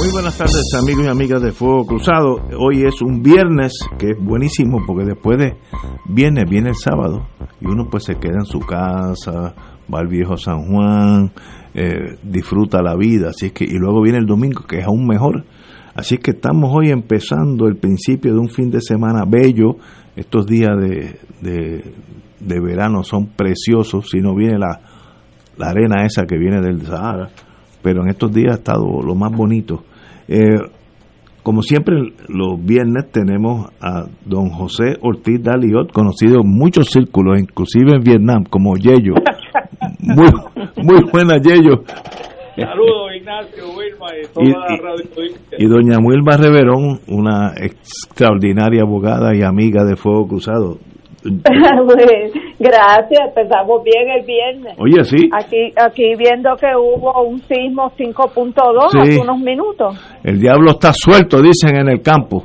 Muy buenas tardes amigos y amigas de Fuego Cruzado. Hoy es un viernes que es buenísimo porque después de viernes viene el sábado y uno pues se queda en su casa, va al viejo San Juan, eh, disfruta la vida, así que y luego viene el domingo que es aún mejor. Así que estamos hoy empezando el principio de un fin de semana bello. Estos días de, de, de verano son preciosos, si no viene la, la arena esa que viene del Sahara pero en estos días ha estado lo más bonito. Eh, como siempre, los viernes tenemos a don José Ortiz Daliot, conocido en muchos círculos, inclusive en Vietnam, como Yello. Muy, muy buena Yello. Saludos, Ignacio, Wilma y toda Y- la y- radio. Y doña Wilma Reverón, una extraordinaria abogada y amiga de Fuego Cruzado. Pues, Gracias, empezamos bien el viernes. Oye, sí, Aquí aquí viendo que hubo un sismo 5.2 Sí. hace unos minutos. el diablo está suelto, dicen en el campo.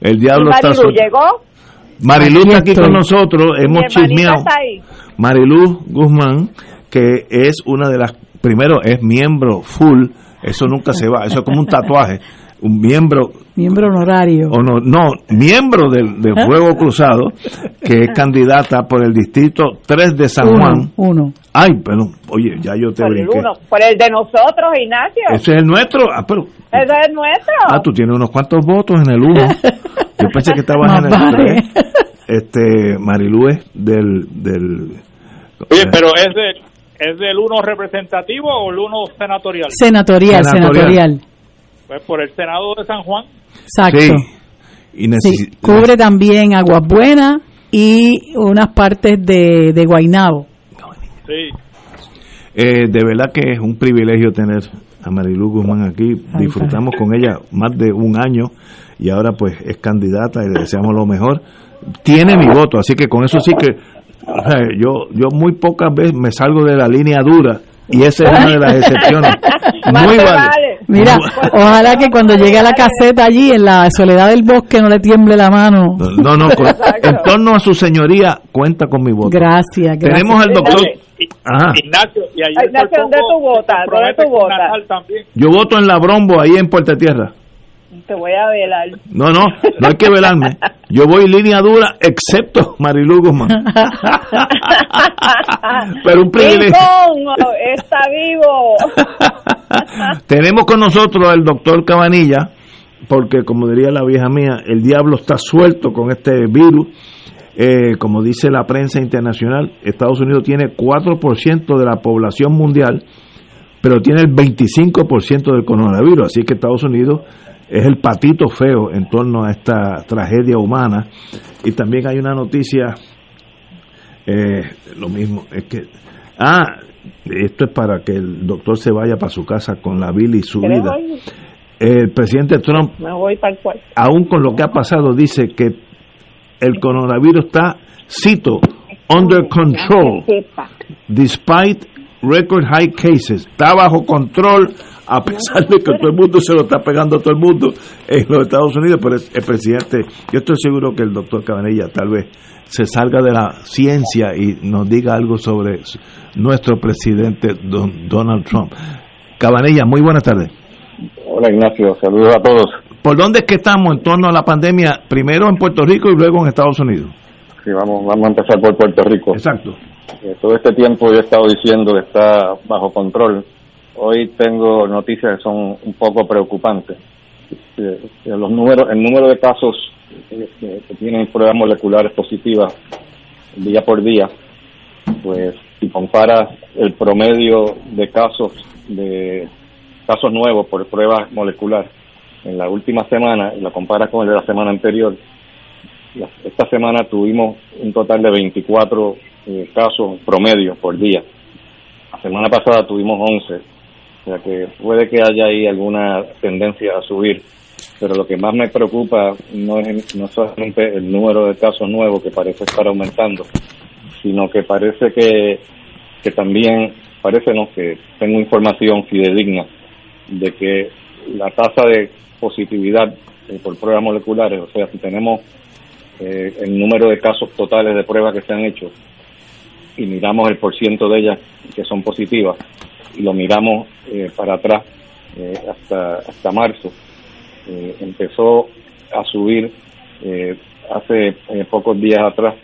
El ¿Y diablo está Marilu suelto. llegó? Marilú Aquí está aquí con nosotros, hemos chismeado. Marilú Guzmán, que es una de las, primero es miembro full, eso nunca se va, eso es como un tatuaje, un miembro, Miembro honorario. o no, no, miembro del, del Fuego Cruzado, que es candidata por el distrito 3 de San Juan. uno, uno. Ay, pero, oye, ya yo te Por el uno, por el de nosotros, Ignacio. Ese es el nuestro, ah, pero, Ese es nuestro. ah, tú tienes unos cuantos votos en el 1. Yo pensé que estabas en el vale. 3. Este, Marilú es del, del, Oye, pero ¿es, del ¿es del uno representativo o el uno senatorial? Senatorial, Senatorial. senatorial. Pues por el Senado de San Juan. Exacto. Sí. Y Cubre también Aguas Buenas y unas partes de, de Guainabo. Sí. Eh, de verdad que es un privilegio tener a Marilu Guzmán aquí. Disfrutamos con ella más de un año y ahora pues es candidata y le deseamos lo mejor. Tiene mi voto, así que con eso sí que yo yo muy pocas veces me salgo de la línea dura y esa es una de las excepciones. Muy vale. Mira, ojalá que cuando llegue a la caseta allí en la soledad del bosque no le tiemble la mano. No, no, con- en torno a su señoría cuenta con mi voto. Gracias, gracias. Tenemos al doctor. Ajá. Ignacio, y Ay, Ignacio, ¿dónde tú votas? ¿Dónde tú votas? Yo voto en la Brombo, ahí en Puerta Tierra. Te voy a velar. No, no, no hay que velarme. Yo voy línea dura, excepto Marilu Guzmán. Pero un privilegio. Está vivo. Tenemos con nosotros al doctor Cabanilla, porque como diría la vieja mía, el diablo está suelto con este virus. Eh, como dice la prensa internacional, Estados Unidos tiene 4% de la población mundial, pero tiene el 25% del coronavirus. Así que Estados Unidos es el patito feo en torno a esta tragedia humana. Y también hay una noticia, eh, lo mismo, es que, ah, esto es para que el doctor se vaya para su casa con la Billy ¿Quieres subida. oír? El presidente Trump, Me voy para el aún con lo que ha pasado, dice que el coronavirus está, cito, under control, despite record high cases. Está bajo control, a pesar de que todo el mundo se lo está pegando a todo el mundo en los Estados Unidos, pero el, el presidente, yo estoy seguro que el doctor Cabanilla tal vez se salga de la ciencia y nos diga algo sobre nuestro presidente don- Donald Trump. Cabanilla, muy buenas tardes. Hola Ignacio, saludos a todos. ¿Por dónde es que estamos en torno a la pandemia? Primero en Puerto Rico y luego en Estados Unidos. Sí, vamos, vamos a empezar por Puerto Rico. Exacto. Eh, todo este tiempo yo he estado diciendo que está bajo control. Hoy tengo noticias que son un poco preocupantes. Eh, eh, los números, el número de casos que, que tienen pruebas moleculares positivas día por día, pues si comparas el promedio de casos de casos nuevos por prueba molecular en la última semana y la comparas con el de la semana anterior, esta semana tuvimos un total de 24 eh, casos promedio por día. La semana pasada tuvimos 11, o sea que puede que haya ahí alguna tendencia a subir, pero lo que más me preocupa no es no solamente el número de casos nuevos que parece estar aumentando, sino que parece que, que también, parece no, que tengo información fidedigna de que la tasa de positividad eh, por pruebas moleculares, o sea, si tenemos eh, el número de casos totales de pruebas que se han hecho y miramos el porciento de ellas que son positivas y lo miramos eh, para atrás hasta hasta marzo empezó a subir hace pocos días atrás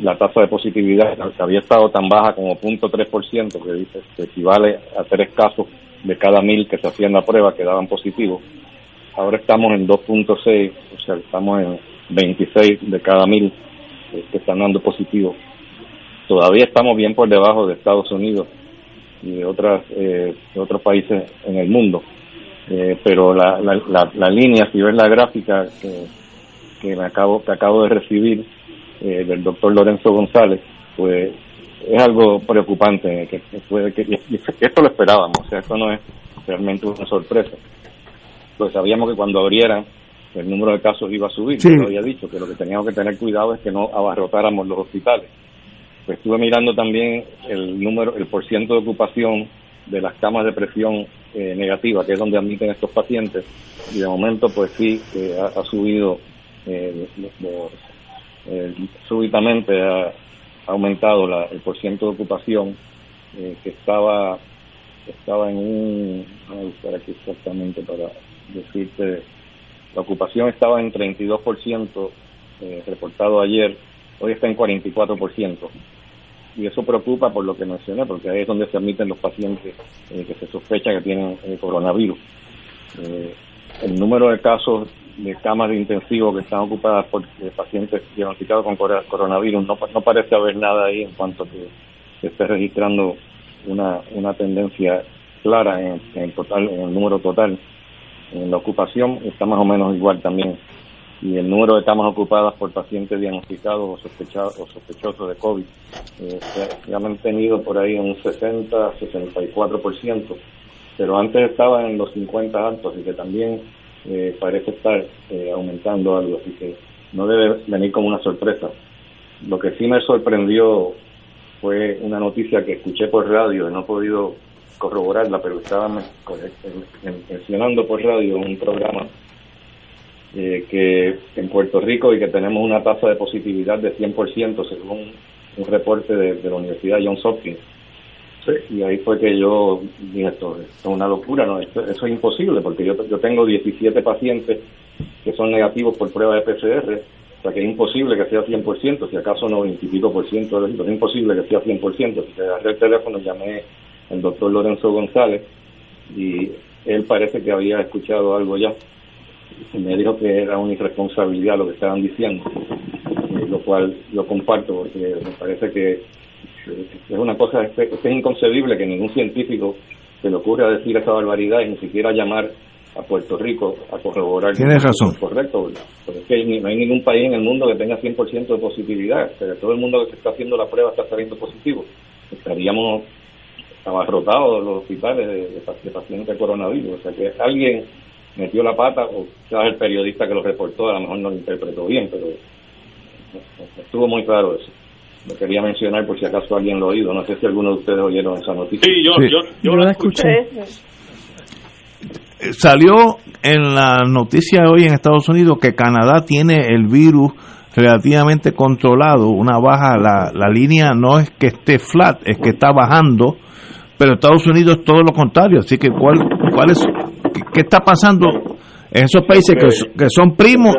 la tasa de positividad que había estado tan baja como 0.3%, que dice que equivale a tres casos de cada mil que se hacían la prueba que daban positivo. Ahora estamos en 2.6, o sea, estamos en 26 de cada mil eh, que están dando positivo. Todavía estamos bien por debajo de Estados Unidos y de otras eh, de otros países en el mundo. Eh, pero la, la, la, línea, si ves la gráfica que, que me acabo que acabo de recibir del doctor Lorenzo González, pues es algo preocupante que, puede que esto lo esperábamos, o sea, esto no es realmente una sorpresa. Pues sabíamos que cuando abrieran el número de casos iba a subir, yo lo había dicho, que lo que teníamos que tener cuidado es que no abarrotáramos los hospitales. Pues estuve mirando también el número, el porciento de ocupación de las camas de presión eh, negativa, que es donde admiten estos pacientes, y de momento pues sí, ha, subido eh, eh, súbitamente, ha, aumentado la, el porciento de ocupación, eh, que estaba estaba en un, voy a buscar aquí exactamente para decirte, la ocupación estaba en 32% eh, reportado ayer, hoy está en 44%. Y eso preocupa por lo que mencioné, porque ahí es donde se admiten los pacientes eh, que se sospecha que tienen eh, coronavirus. Eh, el número de casos de camas de intensivo que están ocupadas por pacientes diagnosticados con coronavirus, no, no parece haber nada ahí en cuanto que se esté registrando una, una tendencia clara en, en, total, en el número total. En la ocupación está más o menos igual también. Y el número de camas ocupadas por pacientes diagnosticados o sospechados o sospechosos de COVID eh, se, ha mantenido por ahí en un 60-64%, pero antes estaba en los 50 altos, así que también eh, parece estar eh, aumentando algo, así que no debe venir como una sorpresa. Lo que sí me sorprendió fue una noticia que escuché por radio, no he podido corroborarla, pero estaba mencionando por radio un programa eh, que en Puerto Rico y que tenemos una tasa de positividad de 100% según un reporte de, la Universidad Johns Hopkins. Y ahí fue que yo dije, esto, es una locura, ¿no? eso es imposible, porque yo, yo tengo 17 pacientes que son negativos por prueba de PCR, o sea que es imposible que sea 100%, si acaso no 20 y pico por ciento, es imposible que sea 100%. Si agarré el teléfono, llamé al doctor Lorenzo González y él parece que había escuchado algo ya. Me dijo que era una irresponsabilidad lo que estaban diciendo, eh, lo cual lo comparto porque me parece que es una cosa, es, es inconcebible que ningún científico se le ocurra decir esa barbaridad y ni siquiera llamar a Puerto Rico a corroborar. Tienes razón. Correcto, porque es que no hay ningún país en el mundo que tenga 100% de positividad. todo el mundo que se está haciendo la prueba está saliendo positivo. Estaríamos abarrotados los hospitales de, de, pacientes de coronavirus. O sea que alguien metió la pata, o quizás el periodista que lo reportó a lo mejor no lo interpretó bien, pero estuvo muy claro eso lo quería mencionar por si acaso alguien lo ha oído. No sé si alguno de ustedes oyeron esa noticia. Sí, yo, yo, yo, la escuché. Eh, salió en la noticia hoy en Estados Unidos que Canadá tiene el virus relativamente controlado, una baja, la, la línea no es que esté flat, es que está bajando, pero Estados Unidos es todo lo contrario, así que ¿cuál, cuál es, qué, está pasando en esos países que, que son primos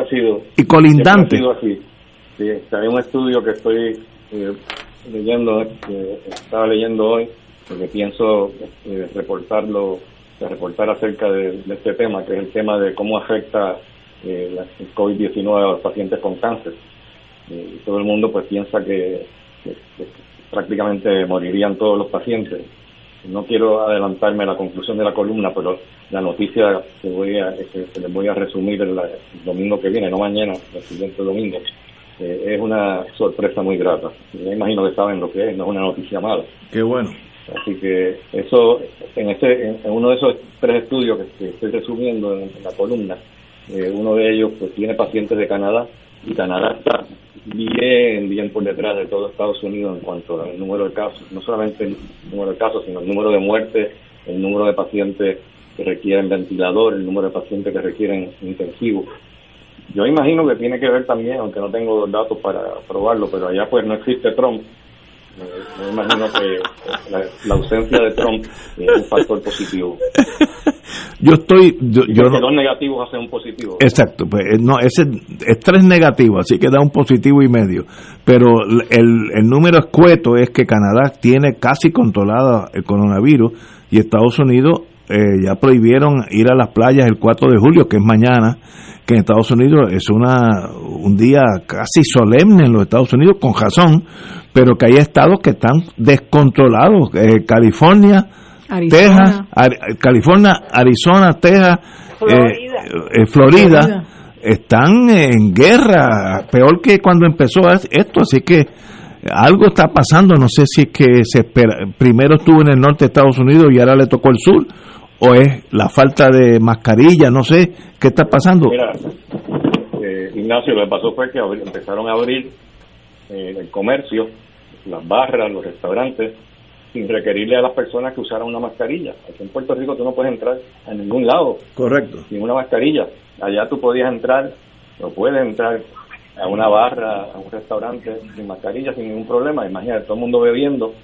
y colindantes? Sí, hay un estudio que estoy eh, leyendo, que estaba leyendo hoy, porque pienso eh, reportarlo, reportar acerca de, este tema, que es el tema de cómo afecta eh, el COVID-19 a los pacientes con cáncer. Eh, todo el mundo pues piensa que, que- que prácticamente morirían todos los pacientes. No quiero adelantarme a la conclusión de la columna, pero la noticia que, voy a, que, que les voy a resumir el, el domingo que viene, no mañana, el siguiente domingo, eh, es una sorpresa muy grata. Yo imagino que saben lo que es, no es una noticia mala. Qué bueno. Así que eso, en, ese, en, en uno de esos tres estudios que, que estoy resumiendo en, en la columna, eh, uno de ellos pues tiene pacientes de Canadá y Canadá está bien, bien por detrás de todo Estados Unidos en cuanto al número de casos, no solamente el número de casos, sino el número de muertes, el número de pacientes que requieren ventilador, el número de pacientes que requieren intensivos. Yo imagino que tiene que ver también, aunque no tengo datos para probarlo, pero allá pues no existe Trump. Eh, Yo imagino que la ausencia de Trump es un factor positivo. Yo estoy, yo, yo no- dos negativos hacen un positivo. Exacto, pues eh, no, ese es tres negativos, así que da un positivo y medio. Pero el, el número escueto es que Canadá tiene casi controlada el coronavirus y Estados Unidos eh, ya prohibieron ir a las playas el 4 de julio, que es mañana, que en Estados Unidos es una un día casi solemne en los Estados Unidos, con razón, pero que hay estados que están descontrolados. Eh, California. Texas, California, Arizona, Texas, Florida. eh, eh, Florida, Florida. están en guerra, peor que cuando empezó esto, así que algo está pasando, no sé si es que se espera, primero estuvo en el norte de Estados Unidos y ahora le tocó el sur, o es la falta de mascarilla, no sé, ¿qué está pasando? Mira, eh, Ignacio, lo que pasó fue que empezaron a abrir eh, el comercio, las barras, los restaurantes, sin requerirle a las personas que usaran una mascarilla. Aquí en Puerto Rico tú no puedes entrar a ningún lado Correcto. sin una mascarilla. Allá tú podías entrar, o puedes entrar a una barra, a un restaurante sin mascarilla, sin ningún problema. Imagínate, todo el mundo bebiendo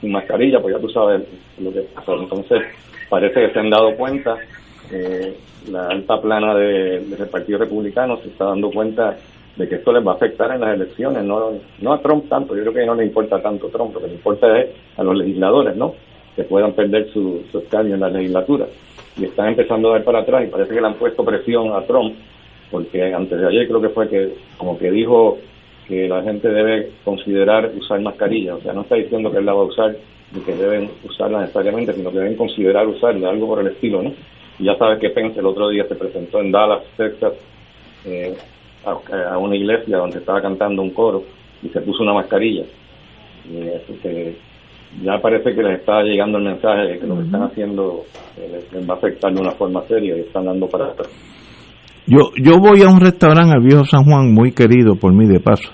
sin mascarilla, pues ya tú sabes lo que pasa. Entonces, parece que se han dado cuenta, eh, la alta plana de- del Partido Republicano se está dando cuenta de que esto les va a afectar en las elecciones, no, no a Trump tanto, yo creo que no le importa tanto a Trump, lo que le importa es a los legisladores, ¿no? Que puedan perder su, su escaño en la legislatura. Y están empezando a dar para atrás y parece que le han puesto presión a Trump, porque antes de ayer creo que fue que como que dijo que la gente debe considerar usar mascarilla, o sea, no está diciendo que él la va a usar ni que deben usarla necesariamente, sino que deben considerar usarla, algo por el estilo, ¿no? Y ya sabes que Pence el otro día se presentó en Dallas, Texas, eh, a, a una iglesia donde estaba cantando un coro y se puso una mascarilla. Y, que ya parece que les está llegando el mensaje de que lo que están haciendo eh, les, les va a afectar de una forma seria y están dando para atrás. Yo, yo voy a un restaurante al viejo San Juan, muy querido por mí de paso,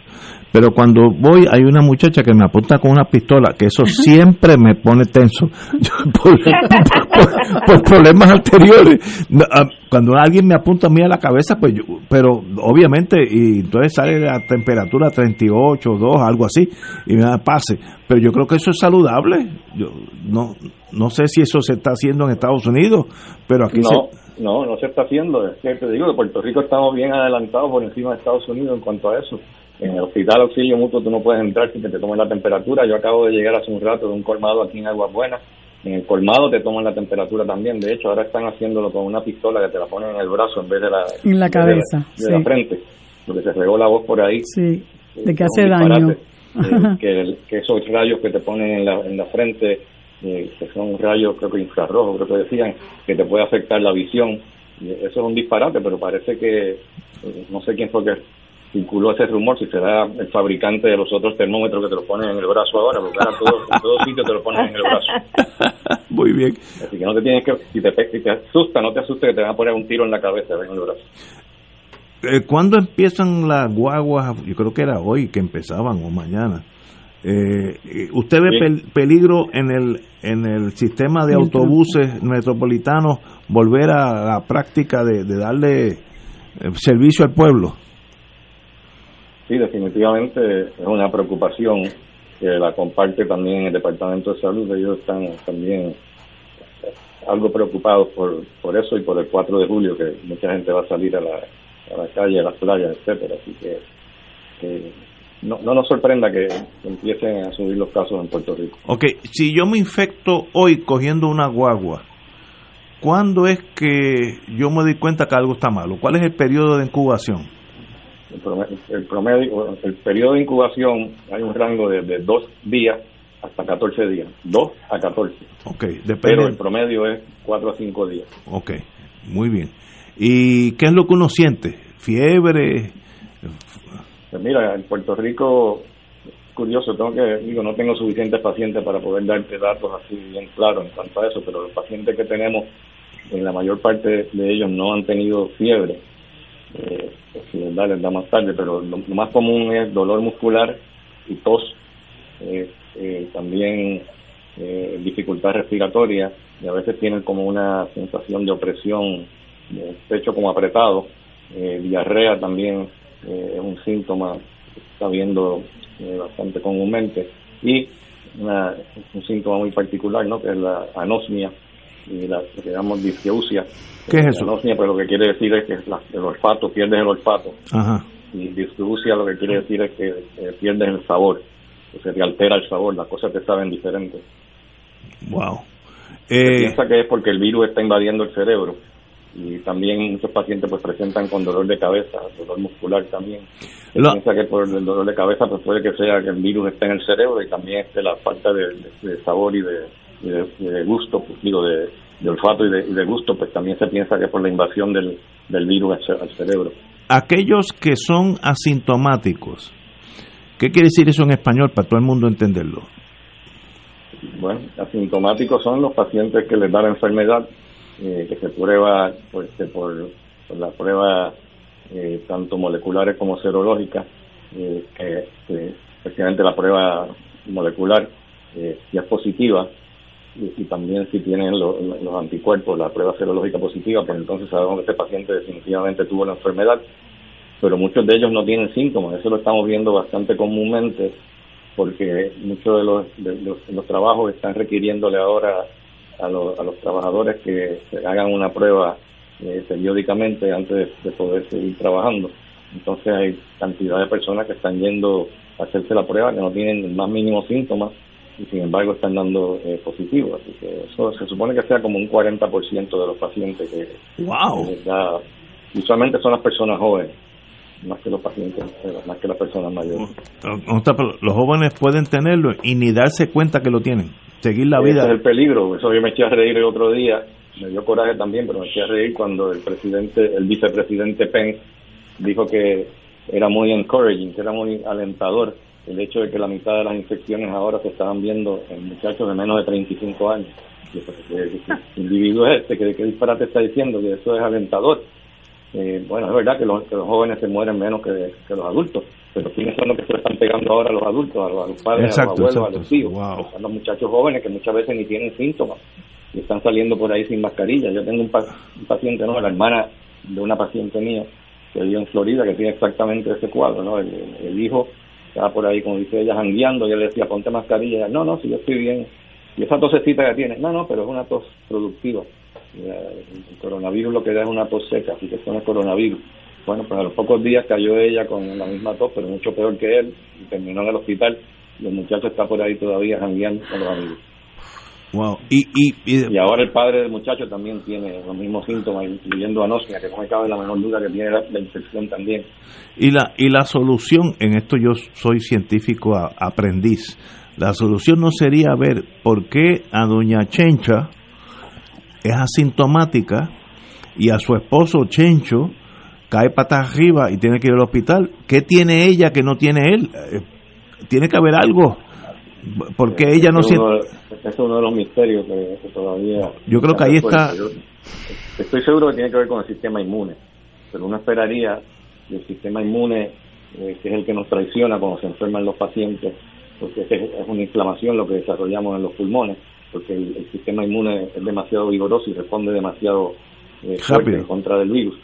pero cuando voy hay una muchacha que me apunta con una pistola, que eso siempre me pone tenso, Yo, por, por- por- por problemas anteriores. Ah, Cuando alguien me apunta a mí a la cabeza, pues yo, pero obviamente, y entonces sale la temperatura 38, 2, algo así, y me da pase. Pero yo creo que eso es saludable. Yo no, no sé si eso se está haciendo en Estados Unidos, pero aquí se... No, no, no se está haciendo. Es que te digo que Puerto Rico estamos bien adelantados por encima de Estados Unidos en cuanto a eso. En el hospital auxilio mutuo tú no puedes entrar sin que te tomen la temperatura. Yo acabo de llegar hace un rato de un colmado aquí en Aguas Buenas. En el colmado te toman la temperatura también. De hecho, ahora están haciéndolo con una pistola que te la ponen en el brazo en vez de la, En la de cabeza, de la sí. frente. Lo que se regó la voz por ahí. Sí, de que un hace daño. eh, que, que esos rayos que te ponen en la, en la frente, eh, que son rayos creo que infrarrojos, creo que decían, que te puede afectar la visión. Eso es un disparate, pero parece que, eh, no sé quién fue que circuló ese rumor, si será el fabricante de los otros termómetros que te lo ponen en el brazo ahora, porque ahora todo, en todos sitios te lo ponen en el brazo. Muy bien. Así que no te tienes que, si te, si te asusta, no te asustes que te van a poner un tiro en la cabeza, en el brazo. Eh, ¿Cuándo empiezan las guaguas? Yo creo que era hoy que empezaban o mañana. Eh, eh, ¿Usted ve Sí. pel- peligro en el en el sistema de autobuses metropolitanos volver a la práctica de, de darle servicio al pueblo? Definitivamente es una preocupación que la comparte también el Departamento de Salud. Ellos están también algo preocupados por, por eso y por el 4 de julio, que mucha gente va a salir a la, a la calle, a las playas, etcétera. Así que, que no, no nos sorprenda que empiecen a subir los casos en Puerto Rico. Ok, si yo me infecto hoy cogiendo una guagua, ¿cuándo es que yo me doy cuenta que algo está malo? ¿Cuál es el periodo de incubación? El promedio, el, promedio, el periodo de incubación hay un rango de, de dos días hasta 14 días. 2 a 14. Ok, depende. Pero el promedio es 4 a 5 días. Ok, muy bien. ¿Y qué es lo que uno siente? ¿Fiebre? Pues mira, en Puerto Rico, curioso, tengo que, digo, no tengo suficientes pacientes para poder darte datos así bien claros en cuanto a eso, pero los pacientes que tenemos, en la mayor parte de ellos no han tenido fiebre. Eh, les da, más tarde, pero lo, más común es dolor muscular y tos. Eh, eh, también eh, dificultad respiratoria y a veces tienen como una sensación de opresión, de pecho como apretado, eh, diarrea también es un síntoma que está viendo bastante comúnmente y una, un síntoma muy particular, ¿no? que es la anosmia y la que llamamos disgeusia. ¿Qué es eso? Anosmia, pero lo que quiere decir es que la, el olfato, pierdes el olfato. Ajá. Y disgeusia lo que quiere decir es que pierdes el sabor se te altera el sabor, las cosas te saben diferentes. Wow. Se Eh, piensa que es porque el virus está invadiendo el cerebro y también muchos pacientes pues presentan con dolor de cabeza, dolor muscular también. Se piensa que por el dolor de cabeza pues puede que sea que el virus esté en el cerebro y también esté la falta de, de- de sabor y de, y de- y de gusto, pues, digo, de, de olfato y de, y de gusto, pues también se piensa que por la invasión del, del virus al, ce- al cerebro. aquellos que son asintomáticos, ¿qué quiere decir eso en español para todo el mundo entenderlo? Bueno, asintomáticos son los pacientes que les da la enfermedad, eh, que se prueba pues, que por, por la prueba eh, tanto moleculares como serológicas, eh, que, que efectivamente la prueba molecular si es positiva y, también si tienen lo- lo- los anticuerpos, la prueba serológica positiva, pues entonces sabemos que este paciente definitivamente tuvo la enfermedad, pero muchos de ellos no tienen síntomas, eso lo estamos viendo bastante comúnmente porque muchos de los, de los, los trabajos están requiriéndole ahora a, los- a los trabajadores que se hagan una prueba eh, periódicamente antes de, de poder seguir trabajando. Entonces hay cantidad de personas que están yendo a hacerse la prueba que no tienen el más mínimo síntomas y sin embargo están dando eh, positivo. Así que eso se supone que sea como un 40% de los pacientes que ¡Wow! que ya usualmente son las personas jóvenes más que los pacientes más que las personas mayores. Los jóvenes pueden tenerlo y ni darse cuenta que lo tienen. Seguir la Ese vida. es el peligro. Eso yo me eché a reír el otro día. Me dio coraje también, pero me eché a reír cuando el presidente, el vicepresidente Pence dijo que era muy encouraging, que era muy alentador el hecho de que la mitad de las infecciones ahora se estaban viendo en muchachos de menos de 35 años. Y yo, ¿qué- qué- qué individuo es este? ¿Qué, qué disparate está diciendo? Que eso es alentador. Eh, bueno, es verdad que los, que los jóvenes se mueren menos que, que los adultos, pero ¿quiénes son los que se están pegando ahora a los adultos, a los, a los padres, Exacto, a los abuelos, exacto, a los hijos? wow. Son los muchachos jóvenes que muchas veces ni tienen síntomas y están saliendo por ahí sin mascarilla. Yo tengo un, pa- un paciente, ¿no? La hermana de una paciente mía que vive en Florida que tiene exactamente ese cuadro, ¿no? El hijo estaba por ahí, como dice ella, jangueando y él le decía, ponte mascarilla. No, no, si yo estoy bien. Y esa tosecita que tiene, no, no, pero es una tos productiva. El coronavirus lo que da es una tos seca, así que esto no coronavirus. Bueno, pues a los pocos días cayó ella con la misma tos, pero mucho peor que él, y terminó en el hospital. Y el muchacho está por ahí todavía jangueando con los amigos. Wow. Y, y, y- Y ahora el padre del muchacho también tiene los mismos síntomas, incluyendo anosmia, que no me cabe la menor duda que tiene la, la infección también. y la, y la solución, en esto yo soy científico a- aprendiz, la solución no sería ver por qué a doña Chencha es asintomática y a su esposo Chencho cae patas arriba y tiene que ir al hospital. ¿Qué tiene ella que no tiene él? Eh, Tiene que haber algo. Porque ella no Ese es siente... es uno de los misterios que, que todavía... Yo creo que ahí está- estoy seguro que tiene que ver con el sistema inmune, pero uno esperaría que el sistema inmune, eh, que es el que nos traiciona cuando se enferman los pacientes, porque es, una inflamación lo que desarrollamos en los pulmones, porque el, el sistema inmune es demasiado vigoroso y responde demasiado eh, fuerte Rápido. en contra del virus.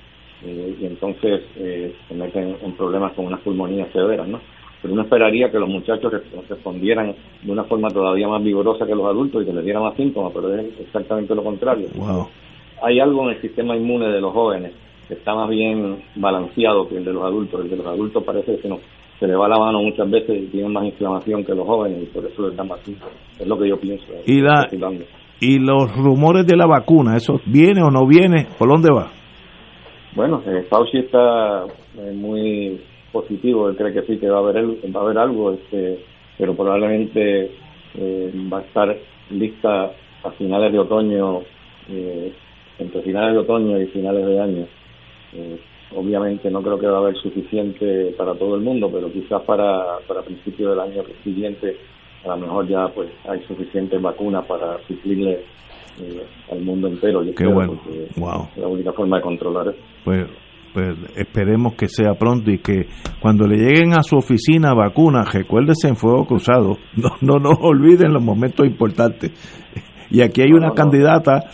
Eh, y entonces eh, se meten en problemas con unas pulmonías severas, ¿no? Pero uno esperaría que los muchachos res- respondieran de una forma todavía más vigorosa que los adultos y que les dieran más síntomas, pero es exactamente lo contrario. Wow. Hay algo en el sistema inmune de los jóvenes que está más bien balanceado que el de los adultos. El de los adultos parece que se, nos, se le va la mano muchas veces y tienen más inflamación que los jóvenes y por eso les dan más síntomas. Es lo que yo pienso. Y la-. Y los rumores de la vacuna, ¿eso viene o no viene? ¿Por dónde va? Bueno, eh, Fauci está eh, muy positivo, él cree que sí, que va a haber, va a haber algo, este, pero probablemente eh, va a estar lista a finales de otoño, eh, entre finales de otoño y finales de año. Eh, obviamente no creo que va a haber suficiente para todo el mundo, pero quizás para, para principios del año siguiente a lo mejor ya pues hay suficientes vacunas para suplirle eh, al mundo entero. Yo Qué creo, bueno. Wow. es la única forma de controlar eso. Pues, pues esperemos que sea pronto y que cuando le lleguen a su oficina vacunas, recuérdese en fuego cruzado, no, no nos olviden los momentos importantes. Y aquí hay No, una no, no. candidata,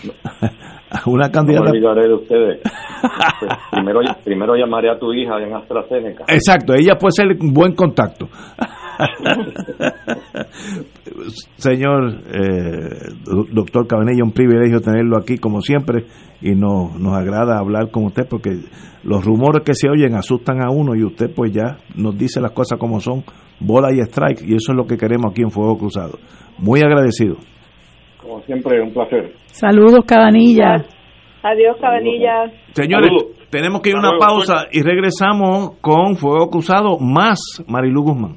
una No candidata, me olvidaré de ustedes. Pues, primero, primero llamaré a tu hija en AstraZeneca. exacto, ella puede ser un buen contacto. Señor eh, do- doctor Cabanilla, un privilegio tenerlo aquí como siempre y nos, nos agrada hablar con usted porque los rumores que se oyen asustan a uno y usted pues ya nos dice las cosas como son, bola y strike y eso es lo que queremos aquí en Fuego Cruzado. Muy agradecido. Como siempre, un placer. Saludos, Cabanilla. Adiós, Cabanilla. Señores, Saludos. tenemos que ir a una luego, pausa y regresamos con Fuego Cruzado más Marilu Guzmán.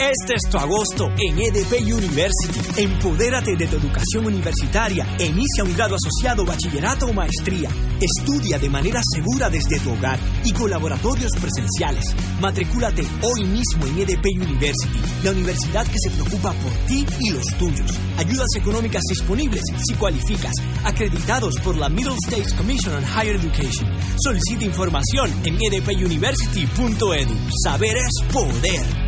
Este es tu agosto en EDP University. Empodérate de tu educación universitaria inicia un grado asociado, bachillerato o maestría. Estudia de manera segura desde tu hogar y con laboratorios presenciales. Matricúlate hoy mismo en EDP University, la universidad que se preocupa por ti y los tuyos. Ayudas económicas disponibles si cualificas. Acreditados por la Middle States Commission on Higher Education. Solicita información en edpuniversity.edu. Saber es poder.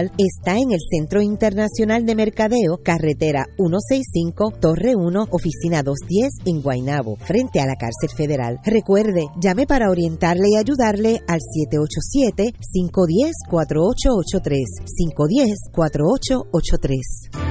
está en el Centro Internacional de Mercadeo, carretera 165, Torre 1, oficina 210 en Guaynabo, frente a la cárcel federal. Recuerde, llame para orientarle y ayudarle al 787-510-4883, 510-4883.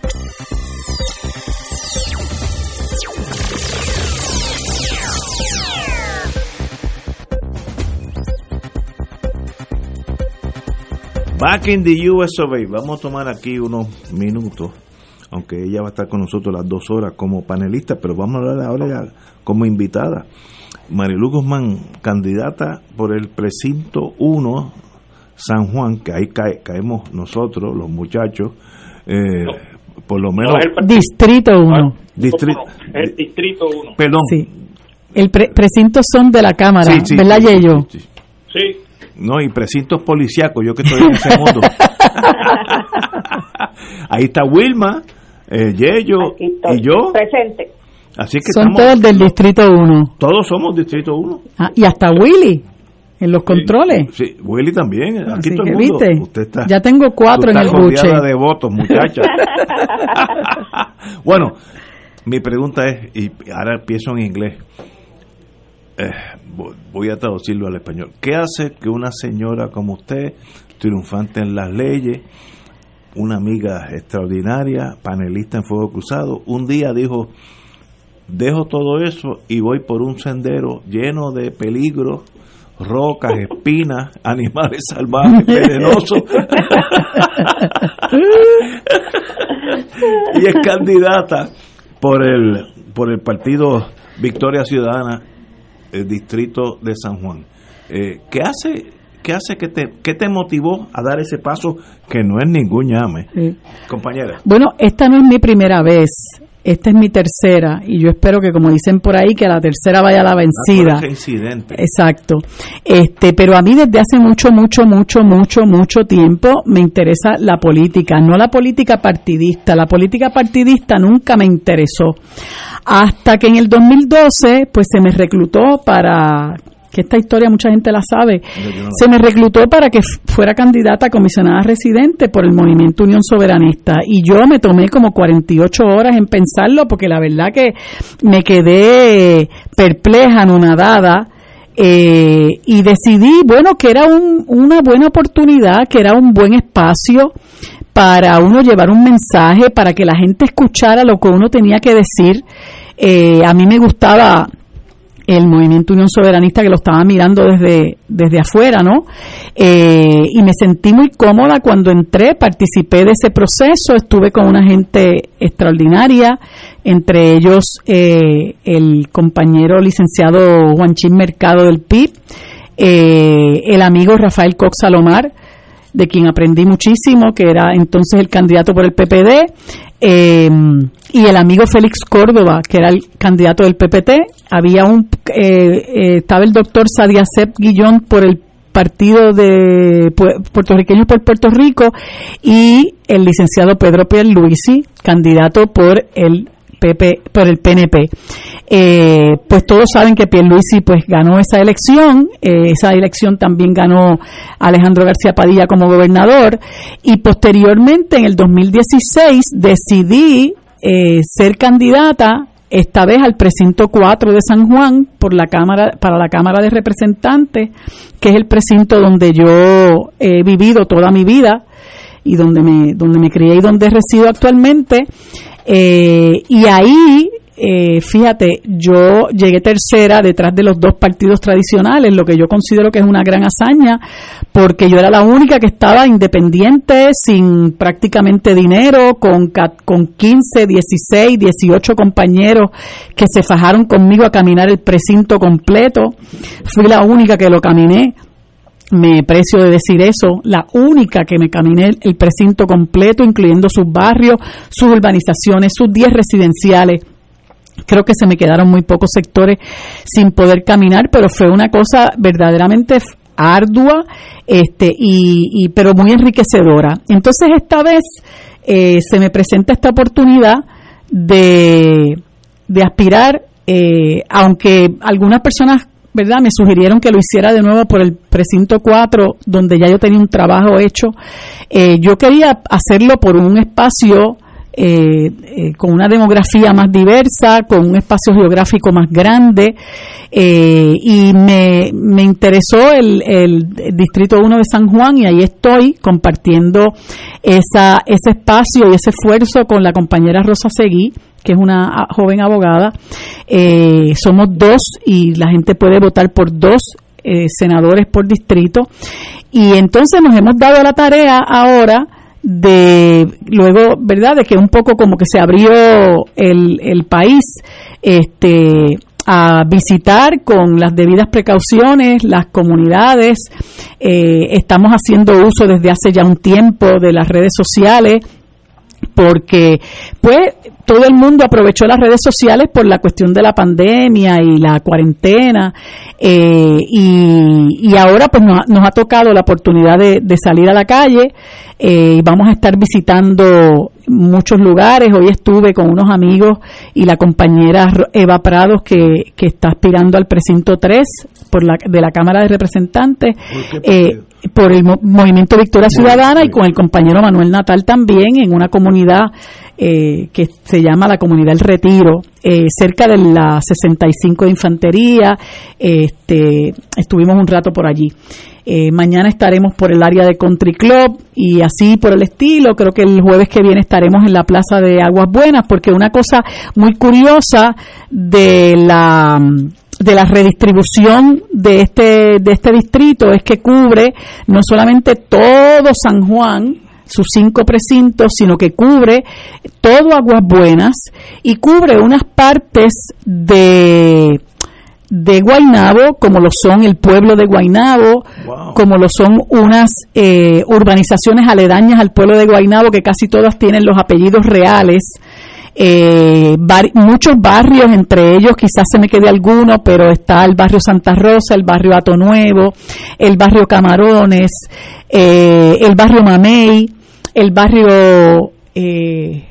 Back in the US of A. Vamos a tomar aquí unos minutos, aunque ella va a estar con nosotros las dos horas como panelista, pero vamos a hablar ahora ya como invitada. Marilu Guzmán, candidata por el precinto 1 San Juan, que ahí cae- caemos nosotros, los muchachos, eh, por lo menos... No, es el Distrito 1. Distri- uno, es el distrito 1. Perdón. Sí. El pre- precintos son de la Cámara, Sí, sí, ¿verdad, sí, Yeyo? sí, sí. Sí. No, y precintos policíacos, yo que estoy en ese mundo. Ahí está Wilma, eh, Yello y yo. Presente. Así que Son estamos, todos del Distrito 1. todos somos Distrito 1. Ah, y hasta Willy, en los controles. Sí, Willy también. Aquí Así todo que, el mundo. ¿viste? Usted está, Ya tengo cuatro en el buche. de votos, muchacha. bueno, mi pregunta es, y ahora empiezo en inglés. Eh, voy- a traducirlo al español. ¿Qué hace que una señora como usted, triunfante en las leyes, una amiga extraordinaria, panelista en Fuego Cruzado, un día dijo, dejo todo eso y voy por un sendero lleno de peligros, rocas, espinas, animales salvajes, venenosos. y es candidata por el por el partido Victoria Ciudadana, el distrito de San Juan. Eh, ¿Qué hace ¿Qué hace que te, qué te motivó a dar ese paso que no es ningún llame? Compañera. Bueno, esta no es mi primera vez. Esta es mi tercera y yo espero que como dicen por ahí que la tercera vaya a la vencida. Ah, incidente. Exacto. Este, pero a mí desde hace mucho mucho mucho mucho mucho tiempo me interesa la política, no la política partidista. La política partidista nunca me interesó. Hasta que en el 2012 pues se me reclutó para que esta historia mucha gente la sabe, se me reclutó para que fuera candidata a comisionada residente por el movimiento Unión Soberanista y yo me tomé como 48 horas en pensarlo porque la verdad que me quedé perpleja, anonadada. Eh, y decidí, bueno, que era una buena oportunidad, que era un buen espacio para uno llevar un mensaje, para que la gente escuchara lo que uno tenía que decir. Eh, a mí me gustaba el movimiento Unión Soberanista que lo estaba mirando desde, desde afuera, ¿no? Eh, y me sentí muy cómoda cuando entré, participé de ese proceso, estuve con una gente extraordinaria, entre ellos eh, el compañero licenciado Juanchín Mercado del PIB, eh, el amigo Rafael Cox Salomar, de quien aprendí muchísimo, que era entonces el candidato por el PPD, eh, y el amigo Félix Córdoba, que era el candidato del PPT, había un, eh, eh, estaba el doctor Sadia Sep Guillón por el partido de puertorriqueños por Puerto Rico y el licenciado Pedro Pierluisi, candidato por el PP, por el PNP. Eh, pues todos saben que Pierluisi pues ganó esa elección, eh, esa elección también ganó Alejandro García Padilla como gobernador. Y posteriormente en el 2016 decidí eh, ser candidata esta vez al precinto 4 de San Juan por la cámara para la Cámara de Representantes, que es el precinto donde yo he vivido toda mi vida y donde me donde me crié y donde resido actualmente eh, y ahí, eh, fíjate, yo llegué tercera detrás de los dos partidos tradicionales, lo que yo considero que es una gran hazaña, porque yo era la única que estaba independiente, sin prácticamente dinero, con, con 15, 16, 18 compañeros que se fajaron conmigo a caminar el precinto completo. Fui la única que lo caminé me precio de decir eso, la única que me caminé el precinto completo, incluyendo sus barrios, sus urbanizaciones, sus 10 residenciales. Creo que se me quedaron muy pocos sectores sin poder caminar, pero fue una cosa verdaderamente ardua, este, y, pero muy enriquecedora. Entonces esta vez eh, se me presenta esta oportunidad de, de aspirar, eh, aunque algunas personas ¿verdad? Me sugirieron que lo hiciera de nuevo por el precinto 4, donde ya yo tenía un trabajo hecho. Eh, yo quería hacerlo por un espacio eh, eh, con una demografía más diversa, con un espacio geográfico más grande, y me, me interesó el, el, Distrito 1 de San Juan y ahí estoy compartiendo esa, ese espacio y ese esfuerzo con la compañera Rosa Seguí que es una joven abogada. Eh, somos dos y la gente puede votar por dos eh, senadores por distrito. Y entonces nos hemos dado la tarea ahora de luego, ¿verdad? De que un poco como que se abrió el, el país, este a visitar con las debidas precauciones las comunidades. Eh, estamos haciendo uso desde hace ya un tiempo de las redes sociales porque pues todo el mundo aprovechó las redes sociales por la cuestión de la pandemia y la cuarentena eh, y, ahora pues nos, ha tocado la oportunidad de, salir a la calle eh, y vamos a estar visitando muchos lugares. Hoy estuve con unos amigos y la compañera Eva Prados que, que está aspirando al precinto 3 por la, de la Cámara de Representantes. Eh, por el Movimiento Victoria Ciudadana y con el compañero Manuel Natal también en una comunidad eh, que se llama la comunidad El Retiro, eh, cerca de la 65 de Infantería. Este, estuvimos un rato por allí. Eh, mañana estaremos por el área de Country Club y así por el estilo. Creo que el jueves que viene estaremos en la Plaza de Aguas Buenas, porque una cosa muy curiosa de la de la redistribución de este de este distrito es que cubre no solamente todo San Juan sus cinco precintos, sino que cubre todo Aguas Buenas y cubre unas partes de de Guainabo, como lo son el pueblo de Guainabo, como lo son unas eh, urbanizaciones aledañas al pueblo de Guainabo, que casi todas tienen los apellidos reales. Eh, muchos barrios, entre ellos quizás se me quede alguno, pero está el barrio Santa Rosa, el barrio Ato Nuevo, el barrio Camarones, eh, el barrio Mamey, el barrio eh,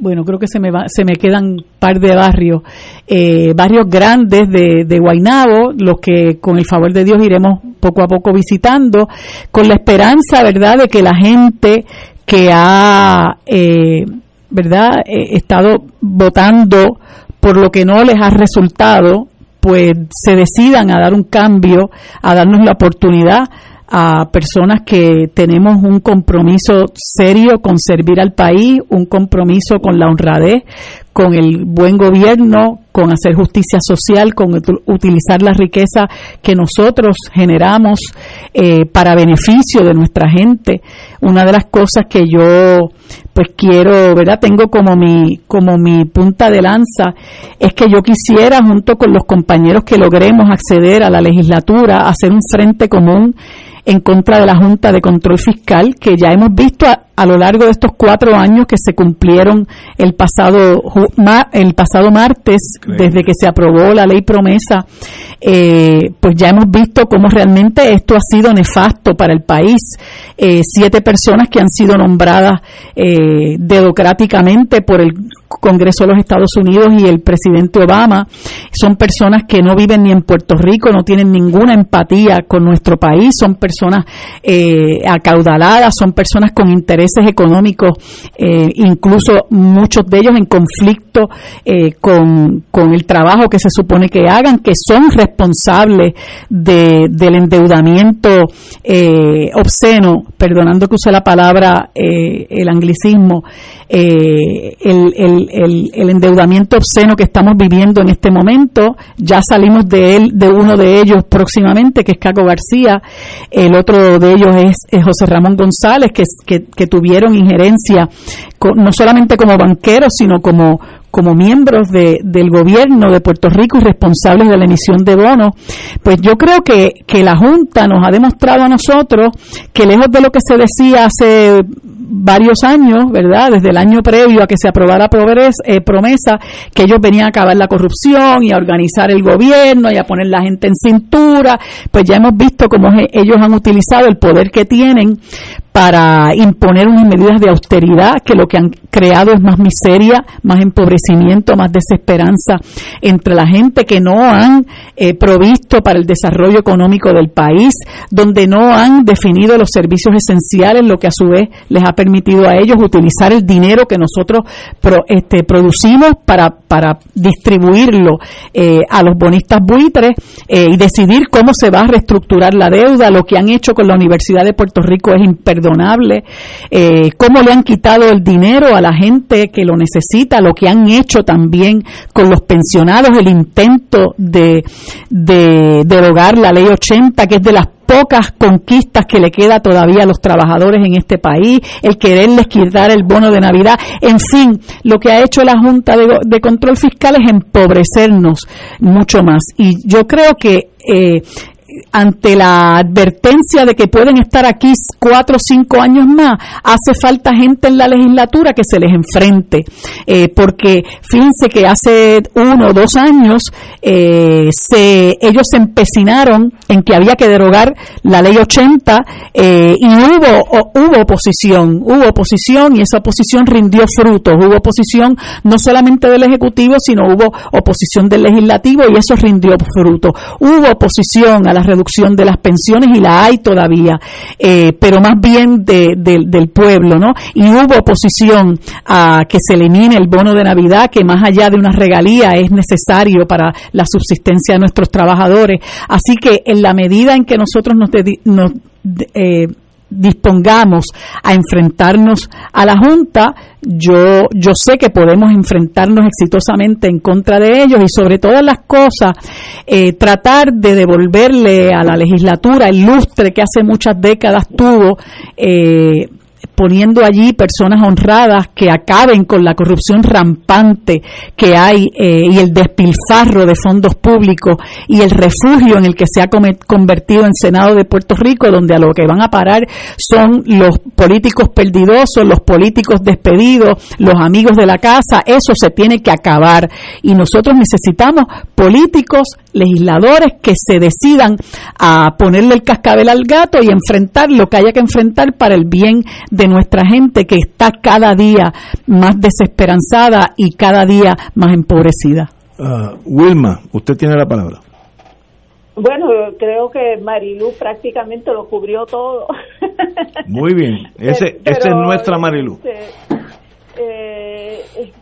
bueno, creo que se me, va, se me quedan par de barrios, eh, barrios grandes de, de Guainabo, los que con el favor de Dios iremos poco a poco visitando, con la esperanza, ¿verdad?, de que la gente que ha, eh, ¿verdad?, eh, estado votando por lo que no les ha resultado, pues se decidan a dar un cambio, a darnos la oportunidad a personas que tenemos un compromiso serio con servir al país, un compromiso con la honradez, con el buen gobierno, con hacer justicia social, con utilizar la riqueza que nosotros generamos eh, para beneficio de nuestra gente. Una de las cosas que yo pues quiero, ¿verdad? Tengo como mi como mi punta de lanza es que yo quisiera junto con los compañeros que logremos acceder a la legislatura hacer un frente común en contra de la Junta de Control Fiscal, que ya hemos visto a, lo largo de estos cuatro años que se cumplieron el pasado, el pasado martes, desde que se aprobó la ley promesa, eh, pues ya hemos visto cómo realmente esto ha sido nefasto para el país. Eh, siete personas que han sido nombradas eh, democráticamente por el Congreso de los Estados Unidos y el presidente Obama son personas que no viven ni en Puerto Rico, no tienen ninguna empatía con nuestro país, son personas eh, acaudaladas, son personas con intereses económicos, eh, incluso muchos de ellos en conflicto eh, con, con, el trabajo que se supone que hagan, que son responsables de, del endeudamiento obsceno, perdonando que use la palabra, el anglicismo, el, el el, endeudamiento obsceno que estamos viviendo en este momento. Ya salimos de él, de uno de ellos próximamente, que es Caco García. El otro de ellos es, José Ramón González, que, que, tuvieron injerencia no solamente como banqueros, sino como, como miembros de, del gobierno de Puerto Rico y responsables de la emisión de bonos, pues yo creo que, que la Junta nos ha demostrado a nosotros que lejos de lo que se decía hace varios años, ¿verdad? Desde el año previo a que se aprobara eh, promesa, que ellos venían a acabar la corrupción y a organizar el gobierno y a poner la gente en cintura, pues ya hemos visto cómo ellos han utilizado el poder que tienen para imponer unas medidas de austeridad que lo que han creado es más miseria, más empobrecimiento, más desesperanza entre la gente que no han eh, provisto para el desarrollo económico del país, donde no han definido los servicios esenciales, lo que a su vez les ha permitido a ellos utilizar el dinero que nosotros este, producimos para, para distribuirlo eh, a los bonistas buitres eh, y decidir cómo se va a reestructurar la deuda. Lo que han hecho con la Universidad de Puerto Rico es imperdonable eh, cómo le han quitado el dinero a la gente que lo necesita, lo que han hecho también con los pensionados, el intento de, de derogar la ley 80, que es de las pocas conquistas que le queda todavía a los trabajadores en este país, el quererles quitar el bono de Navidad, en fin, lo que ha hecho la Junta de, Control Fiscal es empobrecernos mucho más. Y yo creo que eh, ante la advertencia de que pueden estar aquí cuatro o cinco años más, hace falta gente en la legislatura que se les enfrente, eh, porque fíjense que hace uno o dos años eh, se, ellos se empecinaron en que había que derogar la ley 80 eh, y hubo, hubo oposición, hubo oposición y esa oposición rindió frutos, hubo oposición no solamente del Ejecutivo, sino hubo oposición del Legislativo y eso rindió frutos. Hubo oposición a la reducción de las pensiones y la hay todavía, eh, pero más bien del pueblo, ¿no? Y hubo oposición a que se elimine el bono de Navidad, que más allá de una regalía es necesario para la subsistencia de nuestros trabajadores. Así que en la medida en que nosotros nos, nos eh, dispongamos a enfrentarnos a la Junta, yo, yo sé que podemos enfrentarnos exitosamente en contra de ellos y sobre todas las cosas eh, tratar de devolverle a la legislatura el lustre que hace muchas décadas tuvo eh, poniendo allí personas honradas que acaben con la corrupción rampante que hay eh, y el despilfarro de fondos públicos y el refugio en el que se ha convertido en Senado de Puerto Rico, donde a lo que van a parar son los políticos perdidosos, los políticos despedidos, los amigos de la casa, eso se tiene que acabar. Y nosotros necesitamos políticos legisladores que se decidan a ponerle el cascabel al gato y enfrentar lo que haya que enfrentar para el bien de nuestra gente que está cada día más desesperanzada y cada día más empobrecida. Ah, Wilma, usted tiene la palabra. Bueno, creo que Marilu prácticamente lo cubrió todo. Muy bien, ese, esa es nuestra Marilu. Este, eh,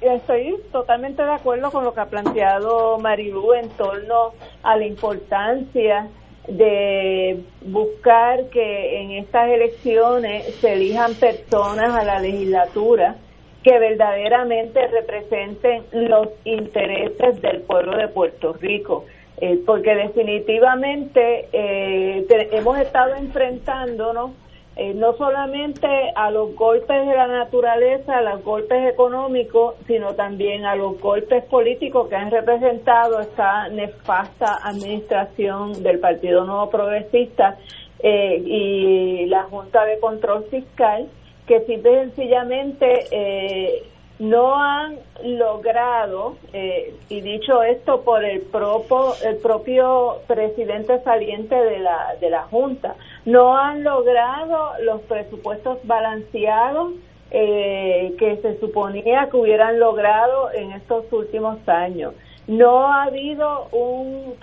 estoy totalmente de acuerdo con lo que ha planteado Marilu en torno a la importancia de buscar que en estas elecciones se elijan personas a la legislatura que verdaderamente representen los intereses del pueblo de Puerto Rico. Eh, porque definitivamente eh, hemos estado enfrentándonos eh, no solamente a los golpes de la naturaleza, a los golpes económicos, sino también a los golpes políticos que han representado esta nefasta administración del Partido Nuevo Progresista eh, y la Junta de Control Fiscal, que simple y sencillamente eh, no han logrado, eh, y dicho esto por el propio, el propio presidente saliente de la, de la Junta, no han logrado los presupuestos balanceados eh, que se suponía que hubieran logrado en estos últimos años. No ha habido un,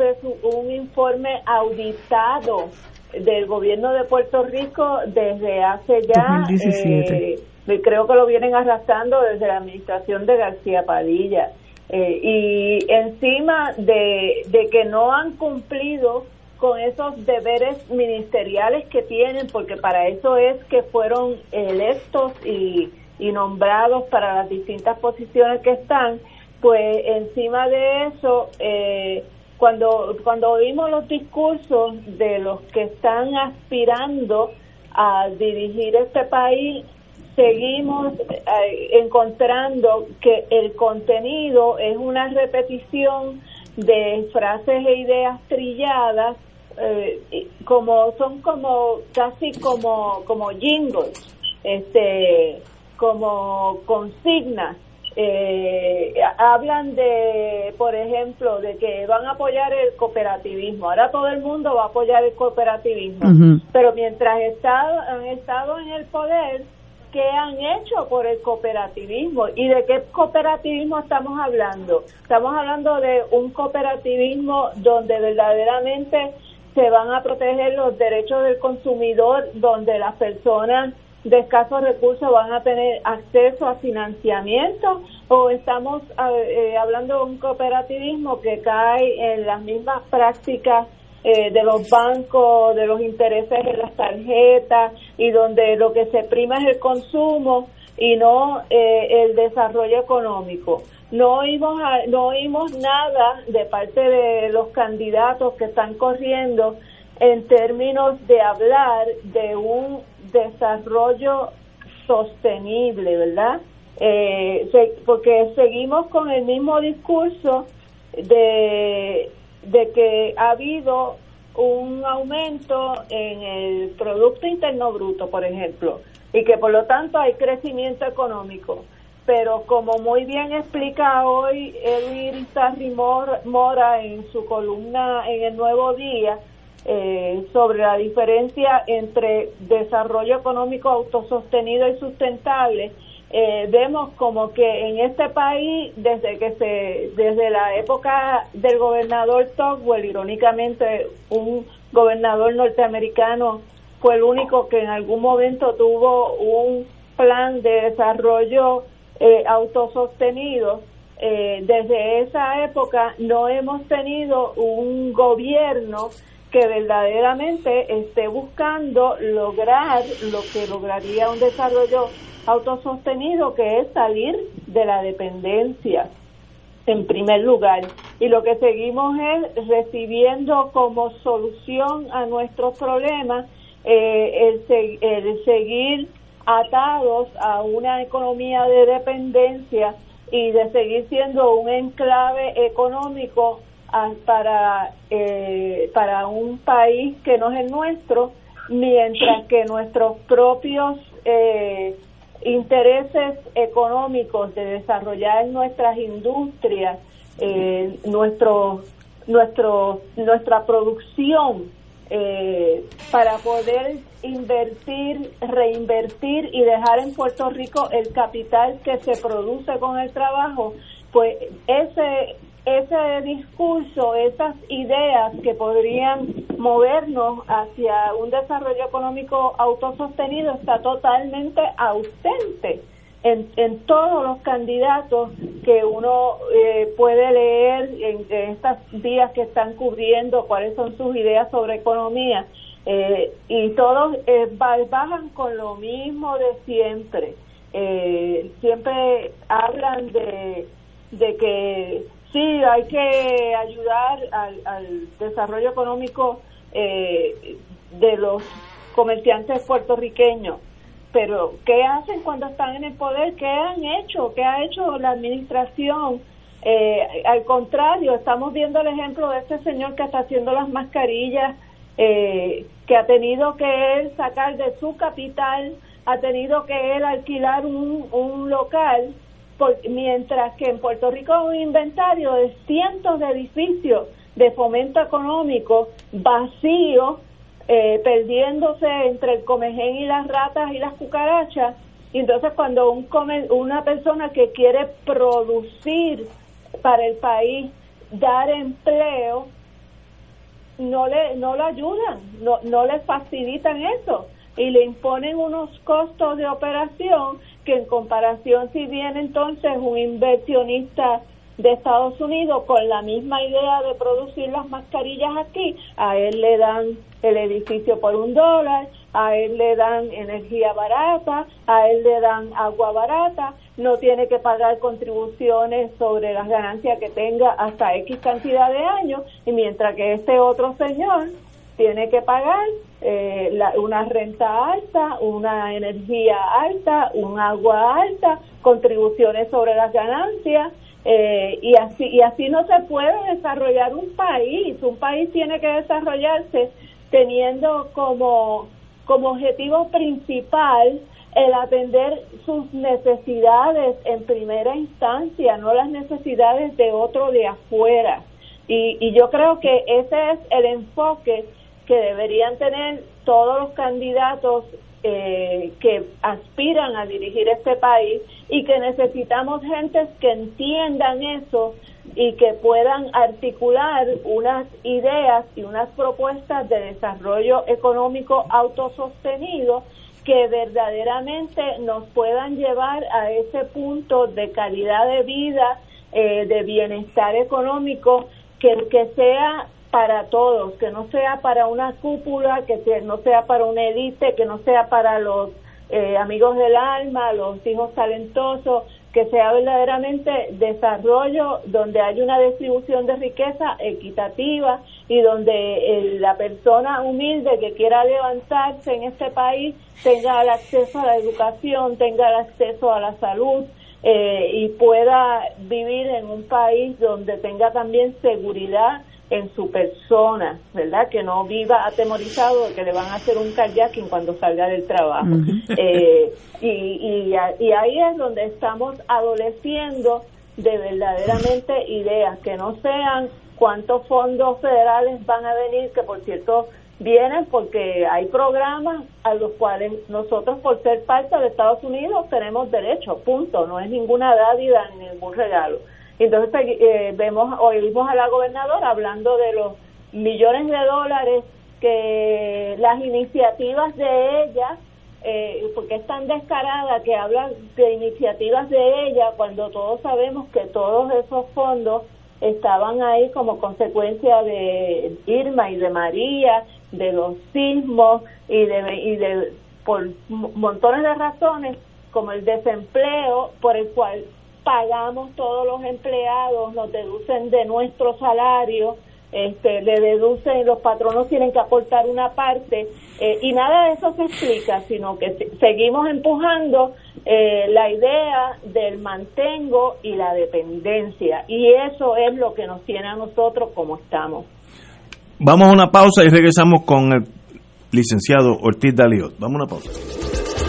un informe auditado del gobierno de Puerto Rico desde hace ya creo que lo vienen arrastrando desde la administración de García Padilla. Eh, y encima de, que no han cumplido con esos deberes ministeriales que tienen, porque para eso es que fueron electos y, nombrados para las distintas posiciones que están, pues encima de eso, eh, cuando, cuando oímos los discursos de los que están aspirando a dirigir este país, seguimos eh, encontrando que el contenido es una repetición de frases e ideas trilladas eh, como son como casi como como jingles este como consignas. Eh, hablan de por ejemplo de que van a apoyar el cooperativismo. Ahora todo el mundo va a apoyar el cooperativismo. Pero mientras está, han estado en el poder qué han hecho por el cooperativismo y de qué cooperativismo estamos hablando. Estamos hablando de un cooperativismo donde verdaderamente se van a proteger los derechos del consumidor, donde las personas de escasos recursos van a tener acceso a financiamiento o estamos eh, hablando de un cooperativismo que cae en las mismas prácticas eh, de los bancos, de los intereses en las tarjetas y donde lo que se prima es el consumo y no eh, el desarrollo económico. No oímos, no oímos nada de parte de los candidatos que están corriendo en términos de hablar de un desarrollo sostenible, ¿verdad? Eh, porque seguimos con el mismo discurso de de que ha habido un aumento en el Producto Interno Bruto, por ejemplo, y que por lo tanto hay crecimiento económico. Pero como muy bien explica hoy Edwin Sarri Mora en su columna en el Nuevo Día, eh, sobre la diferencia entre desarrollo económico autosostenido y sustentable, eh, vemos como que en este país, desde que se, desde la época del gobernador Tocqueville, irónicamente un gobernador norteamericano fue el único que en algún momento tuvo un plan de desarrollo eh, autosostenido. Eh, desde esa época no hemos tenido un gobierno que verdaderamente esté buscando lograr lo que lograría un desarrollo autosostenido, que es salir de la dependencia en primer lugar. Y lo que seguimos es recibiendo como solución a nuestros problemas eh, el, el seguir atados a una economía de dependencia y de seguir siendo un enclave económico para, eh, para un país que no es el nuestro, mientras que nuestros propios eh, intereses económicos de desarrollar nuestras industrias, eh, nuestro, nuestro, nuestra producción eh, para poder invertir, reinvertir y dejar en Puerto Rico el capital que se produce con el trabajo, pues ese ese discurso, esas ideas que podrían movernos hacia un desarrollo económico autosostenido está totalmente ausente en, en todos los candidatos que uno eh, puede leer en, estos días que están cubriendo cuáles son sus ideas sobre economía eh, y todos eh, bajan con lo mismo de siempre. siempre hablan de, de que Sí, hay que ayudar al, desarrollo económico eh, de los comerciantes puertorriqueños. Pero, ¿qué hacen cuando están en el poder? ¿Qué han hecho? ¿Qué ha hecho la administración? Eh, al contrario, estamos viendo el ejemplo de este señor que está haciendo las mascarillas, eh, que ha tenido que él sacar de su capital, ha tenido que él alquilar un, un local mientras que en Puerto Rico hay un inventario de cientos de edificios de fomento económico vacíos, eh, perdiéndose entre el comején y las ratas y las cucarachas. Y entonces cuando un una persona que quiere producir para el país, dar empleo, no le no le ayudan, no, no le facilitan eso y le imponen unos costos de operación que en comparación si viene entonces un inversionista de Estados Unidos con la misma idea de producir las mascarillas aquí, a él le dan el edificio por un dólar, a él le dan energía barata, a él le dan agua barata, no tiene que pagar contribuciones sobre las ganancias que tenga hasta X cantidad de años, y mientras que este otro señor tiene que pagar eh, una renta alta, una energía alta, un agua alta, contribuciones sobre las ganancias eh, y así y así no se puede desarrollar un país. Un país tiene que desarrollarse teniendo como como objetivo principal el atender sus necesidades en primera instancia, no las necesidades de otro de afuera. Y, y yo creo que ese es el enfoque que deberían tener todos los candidatos eh, que aspiran a dirigir este país y que necesitamos gentes que entiendan eso y que puedan articular unas ideas y unas propuestas de desarrollo económico autosostenido que verdaderamente nos puedan llevar a ese punto de calidad de vida, eh, de bienestar económico, que, que sea para todos, que no sea para una cúpula, que no sea para una élite, que no sea para los eh, amigos del alma, los hijos talentosos, que sea verdaderamente desarrollo donde hay una distribución de riqueza equitativa y donde la persona humilde que quiera levantarse en este país tenga el acceso a la educación, tenga el acceso a la salud, eh, y pueda vivir en un país donde tenga también seguridad en su persona, ¿verdad? Que no viva atemorizado de que le van a hacer un kayaking cuando salga del trabajo. Eh, y, y, y ahí es donde estamos adoleciendo de verdaderamente ideas que no sean cuántos fondos federales van a venir, que por cierto vienen porque hay programas a los cuales nosotros por ser parte de Estados Unidos tenemos derecho, punto, no es ninguna dádiva ni ningún regalo. Entonces eh, vemos, oímos a la gobernadora hablando de los millones de dólares que las iniciativas de ella, eh, porque es tan descarada que habla de iniciativas de ella cuando todos sabemos que todos esos fondos estaban ahí como consecuencia de Irma y de María, de los sismos y de, y de por montones de razones como el desempleo por el cual pagamos todos los empleados, nos deducen de nuestro salario, este, le deducen, los patronos tienen que aportar una parte eh, y nada de eso se explica, sino que seguimos empujando eh, la idea del mantengo y la dependencia y eso es lo que nos tiene a nosotros como estamos. Vamos a una pausa y regresamos con el licenciado Ortiz Daliot. Vamos a una pausa.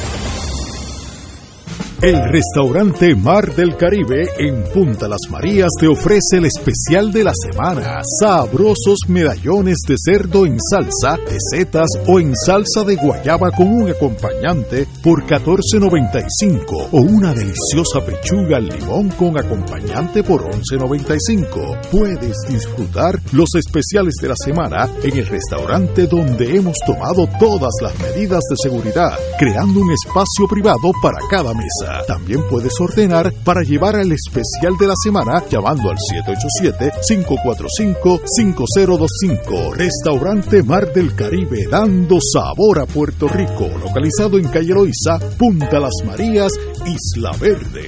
El restaurante Mar del Caribe en Punta Las Marías te ofrece el especial de la semana. Sabrosos medallones de cerdo en salsa, de setas o en salsa de guayaba con un acompañante por $14.95 o una deliciosa pechuga al limón con acompañante por $11.95. Puedes disfrutar los especiales de la semana en el restaurante donde hemos tomado todas las medidas de seguridad, creando un espacio privado para cada mesa. También puedes ordenar para llevar al especial de la semana llamando al 787-545-5025. Restaurante Mar del Caribe, dando sabor a Puerto Rico, localizado en Calle Loiza, Punta Las Marías, Isla Verde.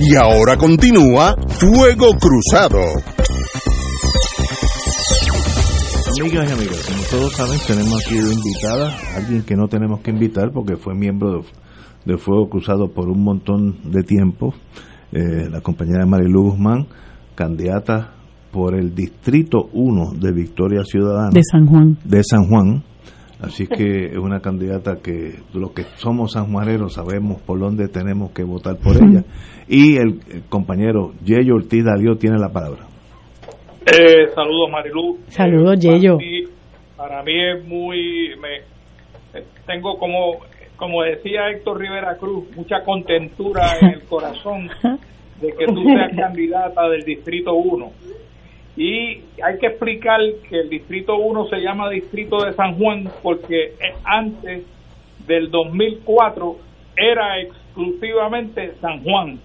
Y ahora continúa Fuego Cruzado. Amigas y amigos, como todos saben, tenemos aquí invitada, alguien que no tenemos que invitar porque fue miembro de, Fuego Cruzado por un montón de tiempo, eh, la compañera Marilu Guzmán, candidata por el Distrito 1 de Victoria Ciudadana. De San Juan. De San Juan. Así que es una candidata que los que somos sanjuaneros sabemos por dónde tenemos que votar por ella. Y el, compañero Yeyo Ortiz Dalio tiene la palabra. Eh, saludos Marilu. Saludos eh, Yeyo. Para, mí, es muy... Me, tengo como, como decía Héctor Rivera Cruz, mucha contentura en el corazón de que tú seas candidata del Distrito 1. Y hay que explicar que el Distrito 1 se llama Distrito de San Juan porque antes del 2004 era exclusivamente San Juan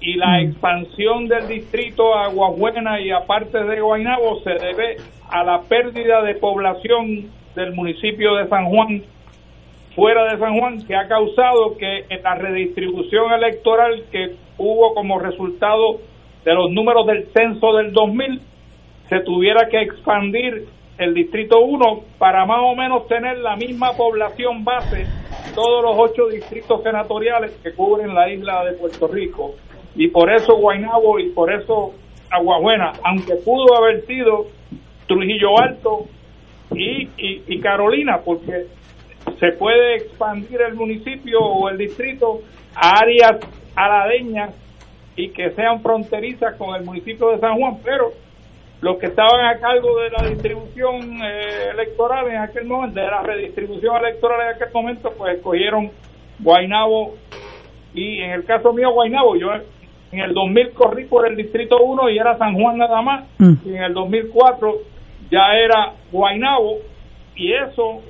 y la mm. expansión del distrito a Aguabuena y aparte de Guaynabo se debe a la pérdida de población del municipio de San Juan fuera de San Juan que ha causado que en la redistribución electoral que hubo como resultado de los números del censo del 2000 se tuviera que expandir el distrito 1 para más o menos tener la misma población base todos los ocho distritos senatoriales que cubren la isla de Puerto Rico. Y por eso Guaynabo y por eso Aguabuena, aunque pudo haber sido Trujillo Alto y, y, Carolina, porque se puede expandir el municipio o el distrito a áreas aladeñas y que sean fronterizas con el municipio de San Juan, pero los que estaban a cargo de la distribución eh, electoral en aquel momento, de la redistribución electoral en aquel momento, pues escogieron Guaynabo y en el caso mío Guaynabo, yo En el 2000 corrí por el Distrito 1 y era San Juan nada más. Mm. Y en el 2004 ya era Guainabo. Y eso,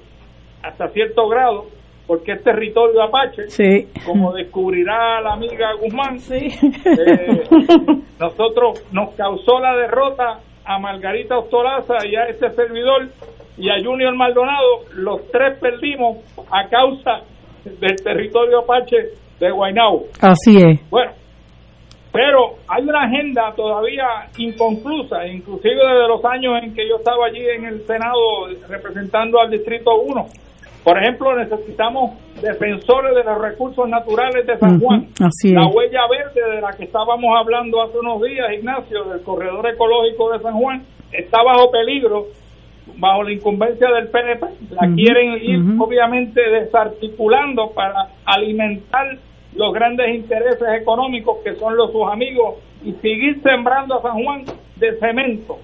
hasta cierto grado, porque es territorio apache, Sí. como descubrirá la amiga Guzmán, Sí. eh, nosotros nos causó la derrota a Margarita Ostolaza y a este servidor y a Junior Maldonado, los tres perdimos a causa del territorio apache de Guaynabo. Así es. Bueno, pero hay una agenda todavía inconclusa, inclusive desde los años en que yo estaba allí en el Senado representando al Distrito 1. Por ejemplo, necesitamos defensores de los recursos naturales de San Juan. Así La huella verde de la que estábamos hablando hace unos días, Ignacio, del corredor ecológico de San Juan, está bajo peligro, bajo la incumbencia del PNP. La quieren ir, obviamente, desarticulando para alimentar los grandes intereses económicos que son los sus amigos y seguir sembrando a San Juan de cemento.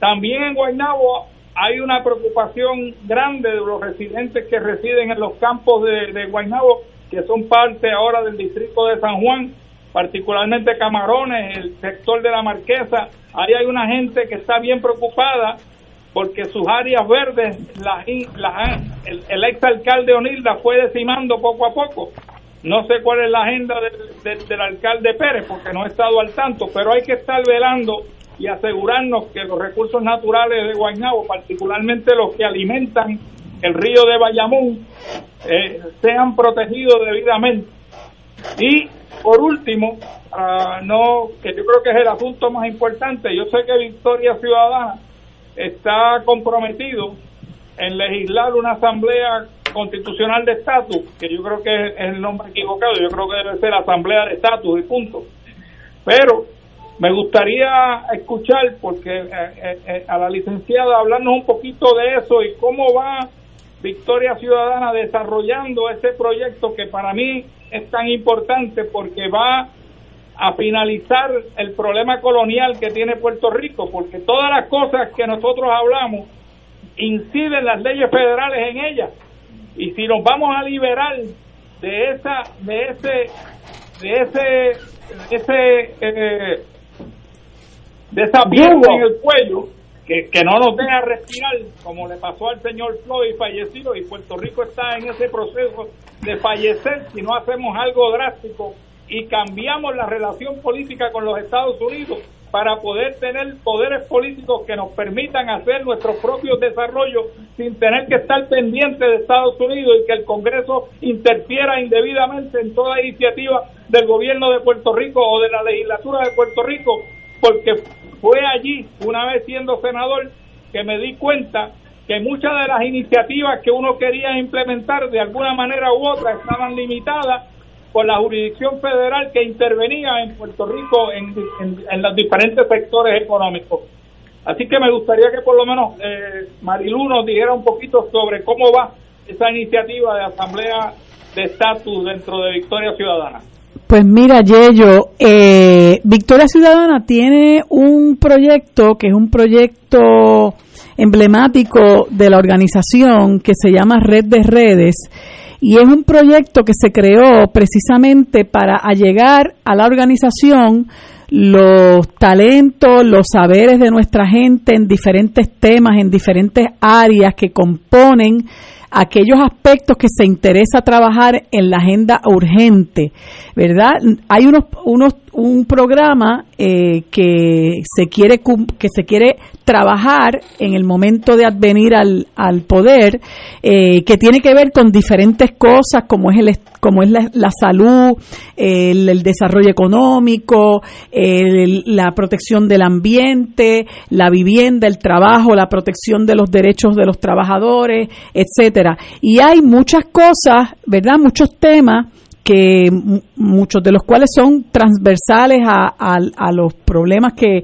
También en Guaynabo hay una preocupación grande de los residentes que residen en los campos de, Guaynabo, que son parte ahora del distrito de San Juan, particularmente Camarones, el sector de la Marquesa. Ahí hay una gente que está bien preocupada porque sus áreas verdes, las, las- el, el exalcalde O'Neill las fue decimando poco a poco. No sé cuál es la agenda del, del- del alcalde Pérez, porque no he estado al tanto, pero hay que estar velando y asegurarnos que los recursos naturales de Guaynabo, particularmente los que alimentan el río de Bayamón, eh, sean protegidos debidamente. Y por último, ah, que yo creo que es el asunto más importante, yo sé que Victoria Ciudadana está comprometido en legislar una asamblea constitucional de estatus, que yo creo que es el nombre equivocado, yo creo que debe ser asamblea de estatus y punto. Pero me gustaría escuchar, porque eh, eh, eh, a la licenciada hablarnos un poquito de eso y cómo va Victoria Ciudadana desarrollando ese proyecto que para mí es tan importante porque va a finalizar el problema colonial que tiene Puerto Rico, porque todas las cosas que nosotros hablamos inciden las leyes federales en ellas. Y si nos vamos a liberar de esa de ese de ese de ese eh, de esa piedra en el cuello que, que no nos deja respirar como le pasó al señor Floyd fallecido y Puerto Rico está en ese proceso de fallecer si no hacemos algo drástico y cambiamos la relación política con los Estados Unidos para poder tener poderes políticos que nos permitan hacer nuestros propios desarrollos sin tener que estar pendientes de Estados Unidos y que el Congreso interfiera indebidamente en toda iniciativa del gobierno de Puerto Rico o de la legislatura de Puerto Rico, porque fue allí, una vez siendo senador, que me di cuenta que muchas de las iniciativas que uno quería implementar de alguna manera u otra estaban limitadas por la jurisdicción federal que intervenía en Puerto Rico en, los diferentes sectores económicos. Así que me gustaría que por lo menos eh, Marilu nos dijera un poquito sobre cómo va esa iniciativa de asamblea de estatus dentro de Victoria Ciudadana. Pues mira, Yello, eh, Victoria Ciudadana tiene un proyecto que es un proyecto emblemático de la organización que se llama Red de Redes y es un proyecto que se creó precisamente para allegar a la organización los talentos, los saberes de nuestra gente en diferentes temas, en diferentes áreas que componen aquellos aspectos que se interesa trabajar en la agenda urgente, ¿verdad? Hay unos, unos un programa eh, que se quiere que se quiere trabajar en el momento de advenir al, al poder eh, que tiene que ver con diferentes cosas como es el como es la, la salud el, el desarrollo económico el- la protección del ambiente la vivienda el trabajo la protección de los derechos de los trabajadores etcétera. Y hay muchas cosas verdad muchos temas que mu- muchos de los cuales son transversales a, los problemas que,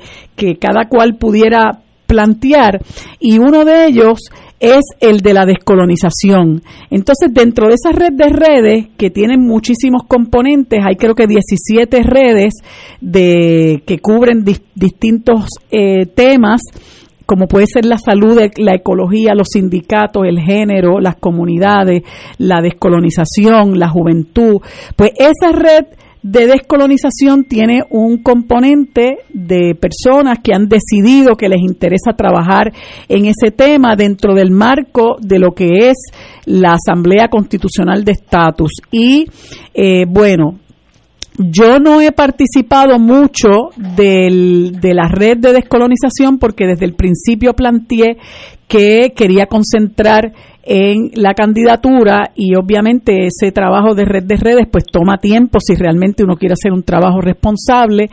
cada cual pudiera plantear y uno de ellos es el de la descolonización. Entonces, dentro de esa red de redes que tienen muchísimos componentes, hay creo que 17 redes de que cubren dis- distintos eh, temas como puede ser la salud, la ecología, los sindicatos, el género, las comunidades, la descolonización, la juventud. Pues esa red de descolonización tiene un componente de personas que han decidido que les interesa trabajar en ese tema dentro del marco de lo que es la Asamblea Constitucional de Estatus. Y eh, bueno, yo no he participado mucho del, de la red de descolonización porque desde el principio planteé que quería concentrar en la candidatura y obviamente ese trabajo de red de redes pues toma tiempo si realmente uno quiere hacer un trabajo responsable.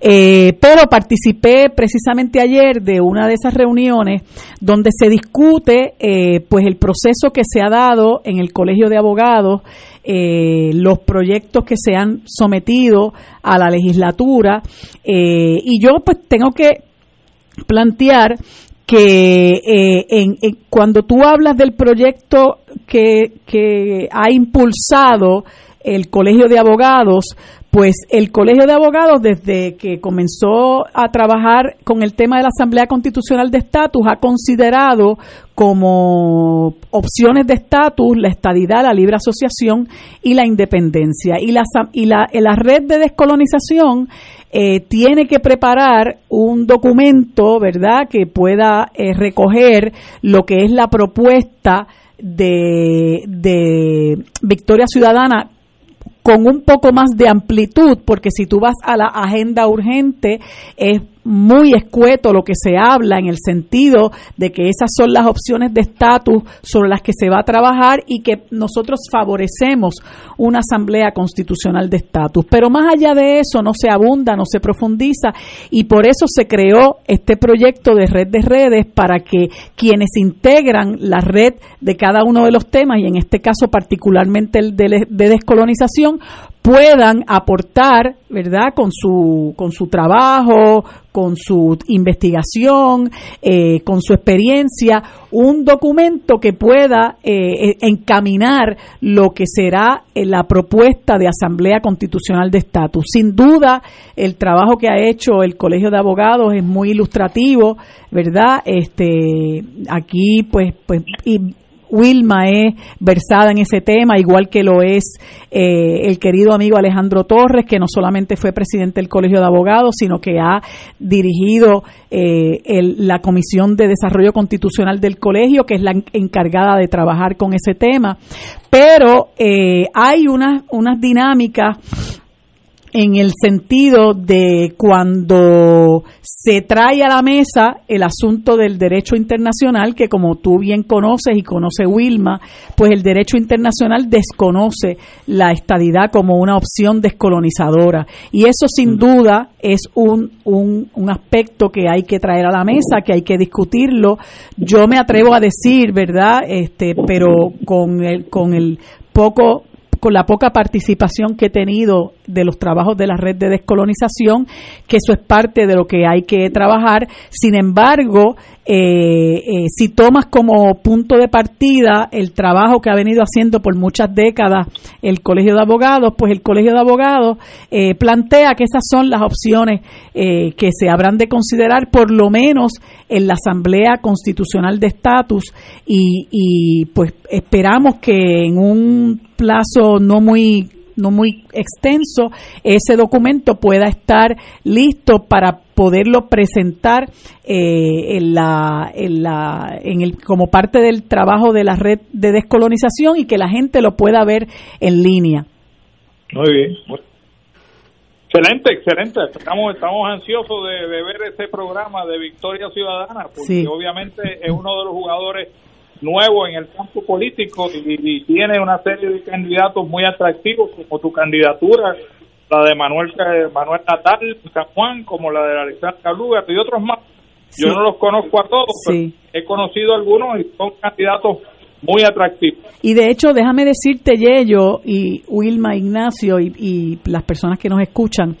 Eh, pero participé precisamente ayer de una de esas reuniones donde se discute eh, pues el proceso que se ha dado en el colegio de abogados eh, los proyectos que se han sometido a la legislatura. Y yo pues tengo que plantear que eh, en, cuando tú hablas del proyecto que, que ha impulsado el Colegio de Abogados, pues el Colegio de Abogados, desde que comenzó a trabajar con el tema de la Asamblea Constitucional de Estatus, ha considerado como opciones de estatus la estadidad, la libre asociación y la independencia. Y la, y la, la red de descolonización eh, tiene que preparar un documento, ¿verdad?, que pueda eh, recoger lo que es la propuesta de, de Victoria Ciudadana con un poco más de amplitud, porque si tú vas a la agenda urgente, es muy escueto lo que se habla en el sentido de que esas son las opciones de estatus sobre las que se va a trabajar y que nosotros favorecemos una asamblea constitucional de estatus. Pero más allá de eso no se abunda, no se profundiza y por eso se creó este proyecto de red de redes para que quienes integran la red de cada uno de los temas y en este caso particularmente el de, de descolonización puedan aportar, ¿verdad? Con su, con su trabajo, con su investigación, eh, con su experiencia, un documento que pueda eh, eh, encaminar lo que será la propuesta de Asamblea Constitucional de Estatus. Sin duda, el trabajo que ha hecho el Colegio de Abogados es muy ilustrativo, ¿verdad? Este, aquí, pues, pues, y Wilma es versada en ese tema, igual que lo es eh, el querido amigo Alejandro Torres, que no solamente fue presidente del Colegio de Abogados, sino que ha dirigido eh, la Comisión de Desarrollo Constitucional del Colegio, que es la encargada de trabajar con ese tema. Pero eh, hay unas, unas dinámicas en el sentido de cuando se trae a la mesa el asunto del derecho internacional, que como tú bien conoces y conoce Wilma, pues el derecho internacional desconoce la estadidad como una opción descolonizadora. Y eso sin duda es un, un, un aspecto que hay que traer a la mesa, que hay que discutirlo. Yo me atrevo a decir, ¿verdad? Este, pero con el, con el poco con la poca participación que he tenido de los trabajos de la red de descolonización, que eso es parte de lo que hay que trabajar. Sin embargo, eh, eh, si tomas como punto de partida el trabajo que ha venido haciendo por muchas décadas el Colegio de Abogados, pues el Colegio de Abogados eh, plantea que esas son las opciones que se habrán de considerar, por lo menos en la Asamblea Constitucional de Estatus, y, y pues esperamos que en un plazo no muy no muy extenso, ese documento pueda estar listo para poderlo presentar eh, en la, en la, en el, como parte del trabajo de la red de descolonización y que la gente lo pueda ver en línea. Muy bien. Excelente, excelente. Estamos, estamos ansiosos de, ver ese programa de Victoria Ciudadana, porque obviamente es uno de los jugadores nuevo en el campo político y, tiene una serie de candidatos muy atractivos como tu candidatura, la de Manuel Manuel Natal San Juan, como la de Alexandra Lugar y otros más. Yo no los conozco a todos, pero he conocido algunos y son candidatos muy atractivos. Y de hecho, déjame decirte, Yello y Wilma Ignacio y, y las personas que nos escuchan,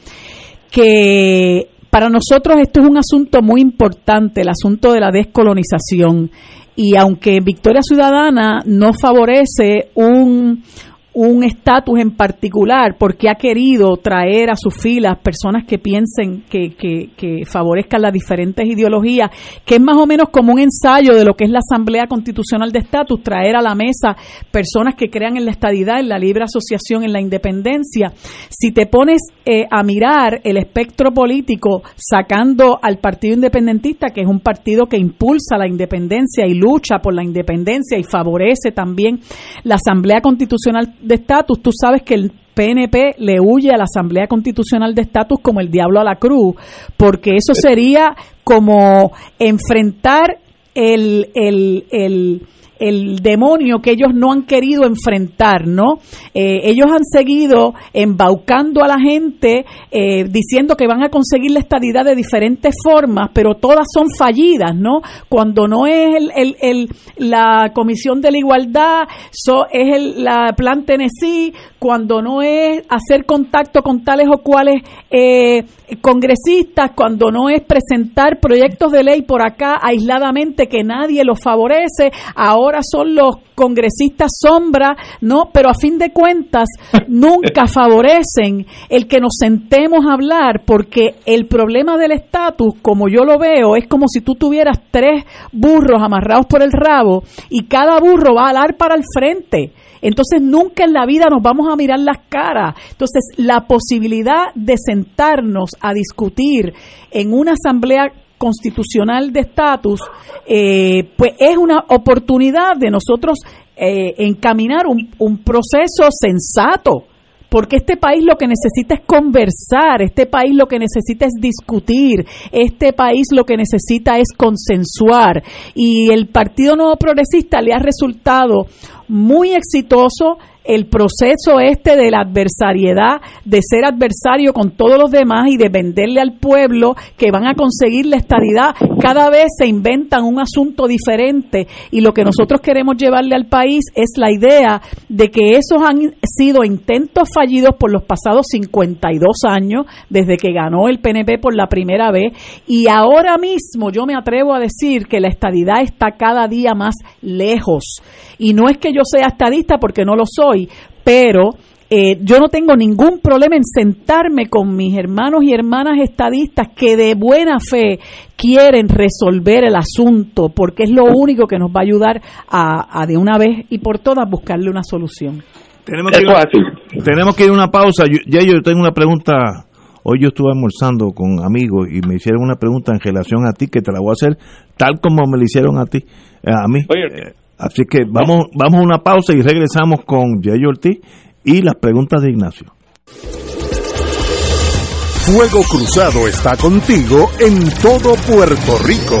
que para nosotros esto es un asunto muy importante, el asunto de la descolonización. Y aunque Victoria Ciudadana no favorece un, un estatus en particular porque ha querido traer a sus filas personas que piensen que, que, favorezcan las diferentes ideologías, que es más o menos como un ensayo de lo que es la Asamblea Constitucional de Estatus, traer a la mesa personas que crean en la estadidad, en la libre asociación, en la independencia. Si te pones eh, a mirar el espectro político sacando al Partido Independentista, que es un partido que impulsa la independencia y lucha por la independencia y favorece también la Asamblea Constitucional de estatus, tú sabes que el PNP le huye a la Asamblea Constitucional de Estatus como el diablo a la cruz, porque eso sería como enfrentar el, el, el el demonio que ellos no han querido enfrentar, ¿no? Eh, ellos han seguido embaucando a la gente eh, diciendo que van a conseguir la estadidad de diferentes formas, pero todas son fallidas, ¿no? Cuando no es el, el, la Comisión de la Igualdad, es el la Plan Tennessee, cuando no es hacer contacto con tales o cuales eh, congresistas, cuando no es presentar proyectos de ley por acá aisladamente que nadie los favorece, ahora son los congresistas sombra, ¿no? Pero a fin de cuentas nunca favorecen el que nos sentemos a hablar porque el problema del estatus, como yo lo veo, es como si tú tuvieras tres burros amarrados por el rabo y cada burro va a alar para el frente. Entonces nunca en la vida nos vamos a mirar las caras. Entonces la posibilidad de sentarnos a discutir en una asamblea constitucional de estatus, eh, pues es una oportunidad de nosotros eh, encaminar un, un proceso sensato porque este país lo que necesita es conversar, este país lo que necesita es discutir, este país lo que necesita es consensuar. Y el Partido Nuevo Progresista le ha resultado muy exitoso el proceso este de la adversariedad, de ser adversario con todos los demás y de venderle al pueblo que van a conseguir la estabilidad, cada vez se inventan un asunto diferente. Y lo que nosotros queremos llevarle al país es la idea de que esos han sido intentos fallidos por los pasados 52 años desde que ganó el PNP por la primera vez. Y ahora mismo yo me atrevo a decir que la estadidad está cada día más lejos y no es que yo sea estadista porque no lo soy, pero eh, yo no tengo ningún problema en sentarme con mis hermanos y hermanas estadistas que de buena fe quieren resolver el asunto, porque es lo único que nos va a ayudar a, de una vez y por todas buscarle una solución. Tenemos que, ir, tenemos que ir a una pausa. ya yo tengo una pregunta. Hoy yo estuve almorzando con amigos y me hicieron una pregunta en relación a ti que te la voy a hacer tal como me la hicieron a ti, eh, a mí. Eh, Así que vamos, vamos a una pausa y regresamos con Jay Ortiz y las preguntas de Ignacio. Fuego Cruzado está contigo en todo Puerto Rico.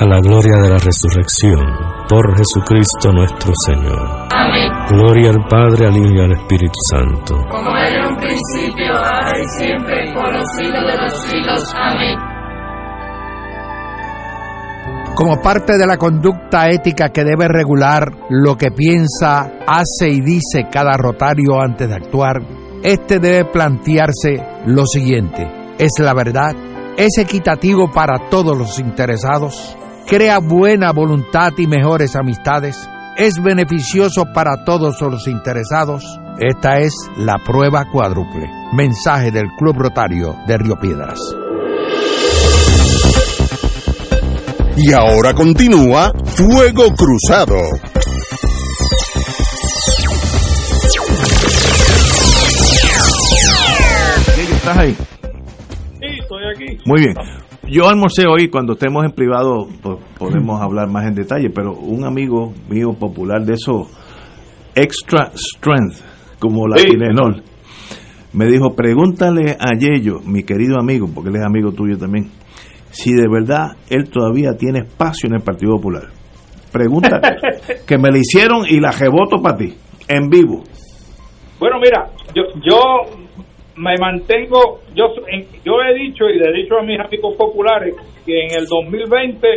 a la gloria de la resurrección, por Jesucristo nuestro Señor. Amén. Gloria al Padre, al Hijo y al Espíritu Santo. Como era en un principio, ahora y siempre, por los siglos de los siglos. Amén. Como parte de la conducta ética que debe regular lo que piensa, hace y dice cada rotario antes de actuar, este debe plantearse lo siguiente: ¿es la verdad? ¿Es equitativo para todos los interesados? ¿Crea buena voluntad y mejores amistades? ¿Es beneficioso para todos los interesados? Esta es la prueba cuádruple. Mensaje del Club Rotario de Río Piedras. Y ahora continúa Fuego Cruzado. ¿Estás ahí? Sí, estoy aquí. Muy bien. Yo almorcé hoy, cuando estemos en privado pues, podemos hablar más en detalle, pero un amigo mío popular de eso, Extra Strength, como la Sí. Tylenol, me dijo, pregúntale a Yello, mi querido amigo, porque él es amigo tuyo también, si de verdad él todavía tiene espacio en el Partido Popular. Pregunta que me la hicieron y la reboto para ti, en vivo. Bueno, mira, yo, yo me mantengo, yo, yo he dicho y le he dicho a mis amigos populares que en el 2020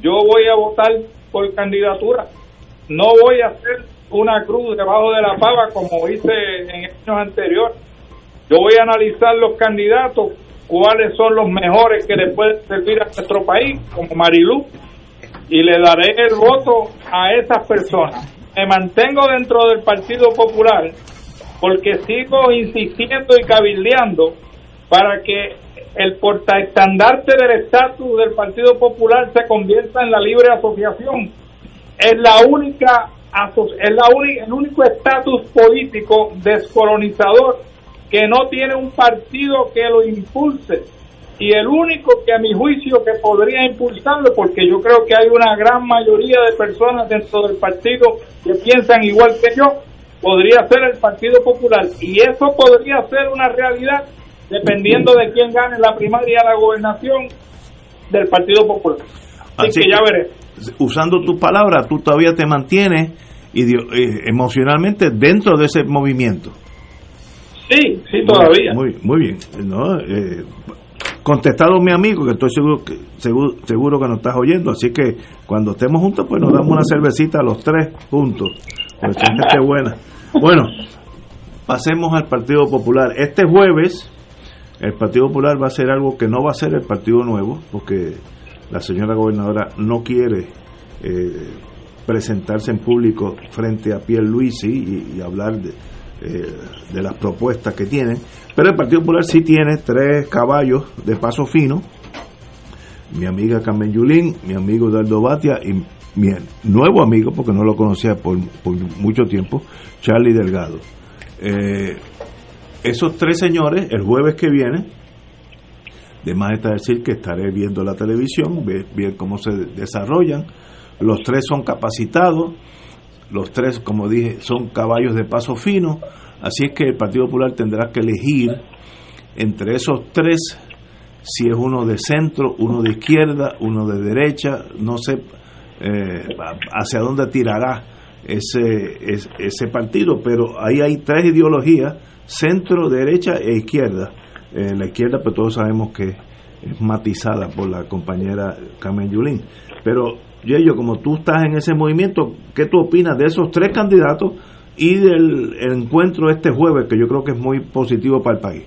yo voy a votar por candidatura. No voy a hacer una cruz debajo de la pava como hice en años anteriores. Yo voy a analizar los candidatos, cuáles son los mejores que le pueden servir a nuestro país, como Marilú, y le daré el voto a esas personas. Me mantengo dentro del Partido Popular porque sigo insistiendo y cabildeando para que el portaestandarte del estatus del Partido Popular se convierta en la libre asociación. Es la única es la uni- el único estatus político descolonizador que no tiene un partido que lo impulse y el único que a mi juicio que podría impulsarlo porque yo creo que hay una gran mayoría de personas dentro del partido que piensan igual que yo podría ser el Partido Popular y eso podría ser una realidad dependiendo de quién gane la primaria de la gobernación del Partido Popular. Así, Así que ya veré. Usando tus palabras, tú todavía te mantienes eh, emocionalmente dentro de ese movimiento. Sí, sí, todavía. Muy, muy bien. ¿no? Eh, contestado mi amigo, que estoy seguro que, seguro, seguro que nos estás oyendo, así que cuando estemos juntos, pues nos damos una cervecita a los tres juntos. Buena. Bueno, pasemos al Partido Popular. Este jueves, el Partido Popular va a hacer algo que no va a ser el Partido Nuevo, porque la señora gobernadora no quiere eh, presentarse en público frente a Pierre Luisi y, y hablar de, eh, de las propuestas que tienen. Pero el Partido Popular sí tiene tres caballos de paso fino. Mi amiga Carmen Yulín, mi amigo Dardo Batia y mi nuevo amigo, porque no lo conocía por, por mucho tiempo, Charlie Delgado. Eh, esos tres señores, el jueves que viene, de más está decir que estaré viendo la televisión, ver, ver cómo se desarrollan. Los tres son capacitados, los tres, como dije, son caballos de paso fino, así es que el Partido Popular tendrá que elegir entre esos tres si es uno de centro, uno de izquierda, uno de derecha, no sé eh, hacia dónde tirará ese, es- ese partido, pero ahí hay tres ideologías, centro, derecha e izquierda. Eh, la izquierda, pues todos sabemos que es matizada por la compañera Carmen Yulín. Pero, yo como tú estás en ese movimiento, ¿qué tú opinas de esos tres candidatos y del el encuentro este jueves, que yo creo que es muy positivo para el país?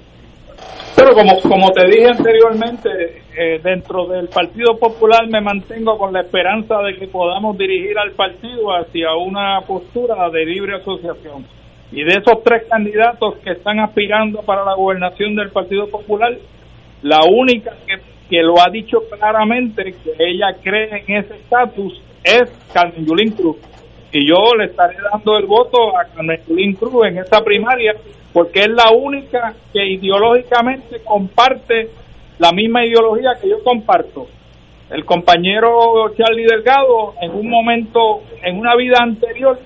Pero como, como te dije anteriormente, eh, dentro del Partido Popular me mantengo con la esperanza de que podamos dirigir al partido hacia una postura de libre asociación. Y de esos tres candidatos que están aspirando para la gobernación del Partido Popular, la única que, lo ha dicho claramente que ella cree en ese estatus es Carmen Yulín Cruz. Y yo le estaré dando el voto a Carmen Yulín Cruz en esta primaria porque es la única que ideológicamente comparte la misma ideología que yo comparto. El compañero Charlie Delgado en un momento, en una vida anterior,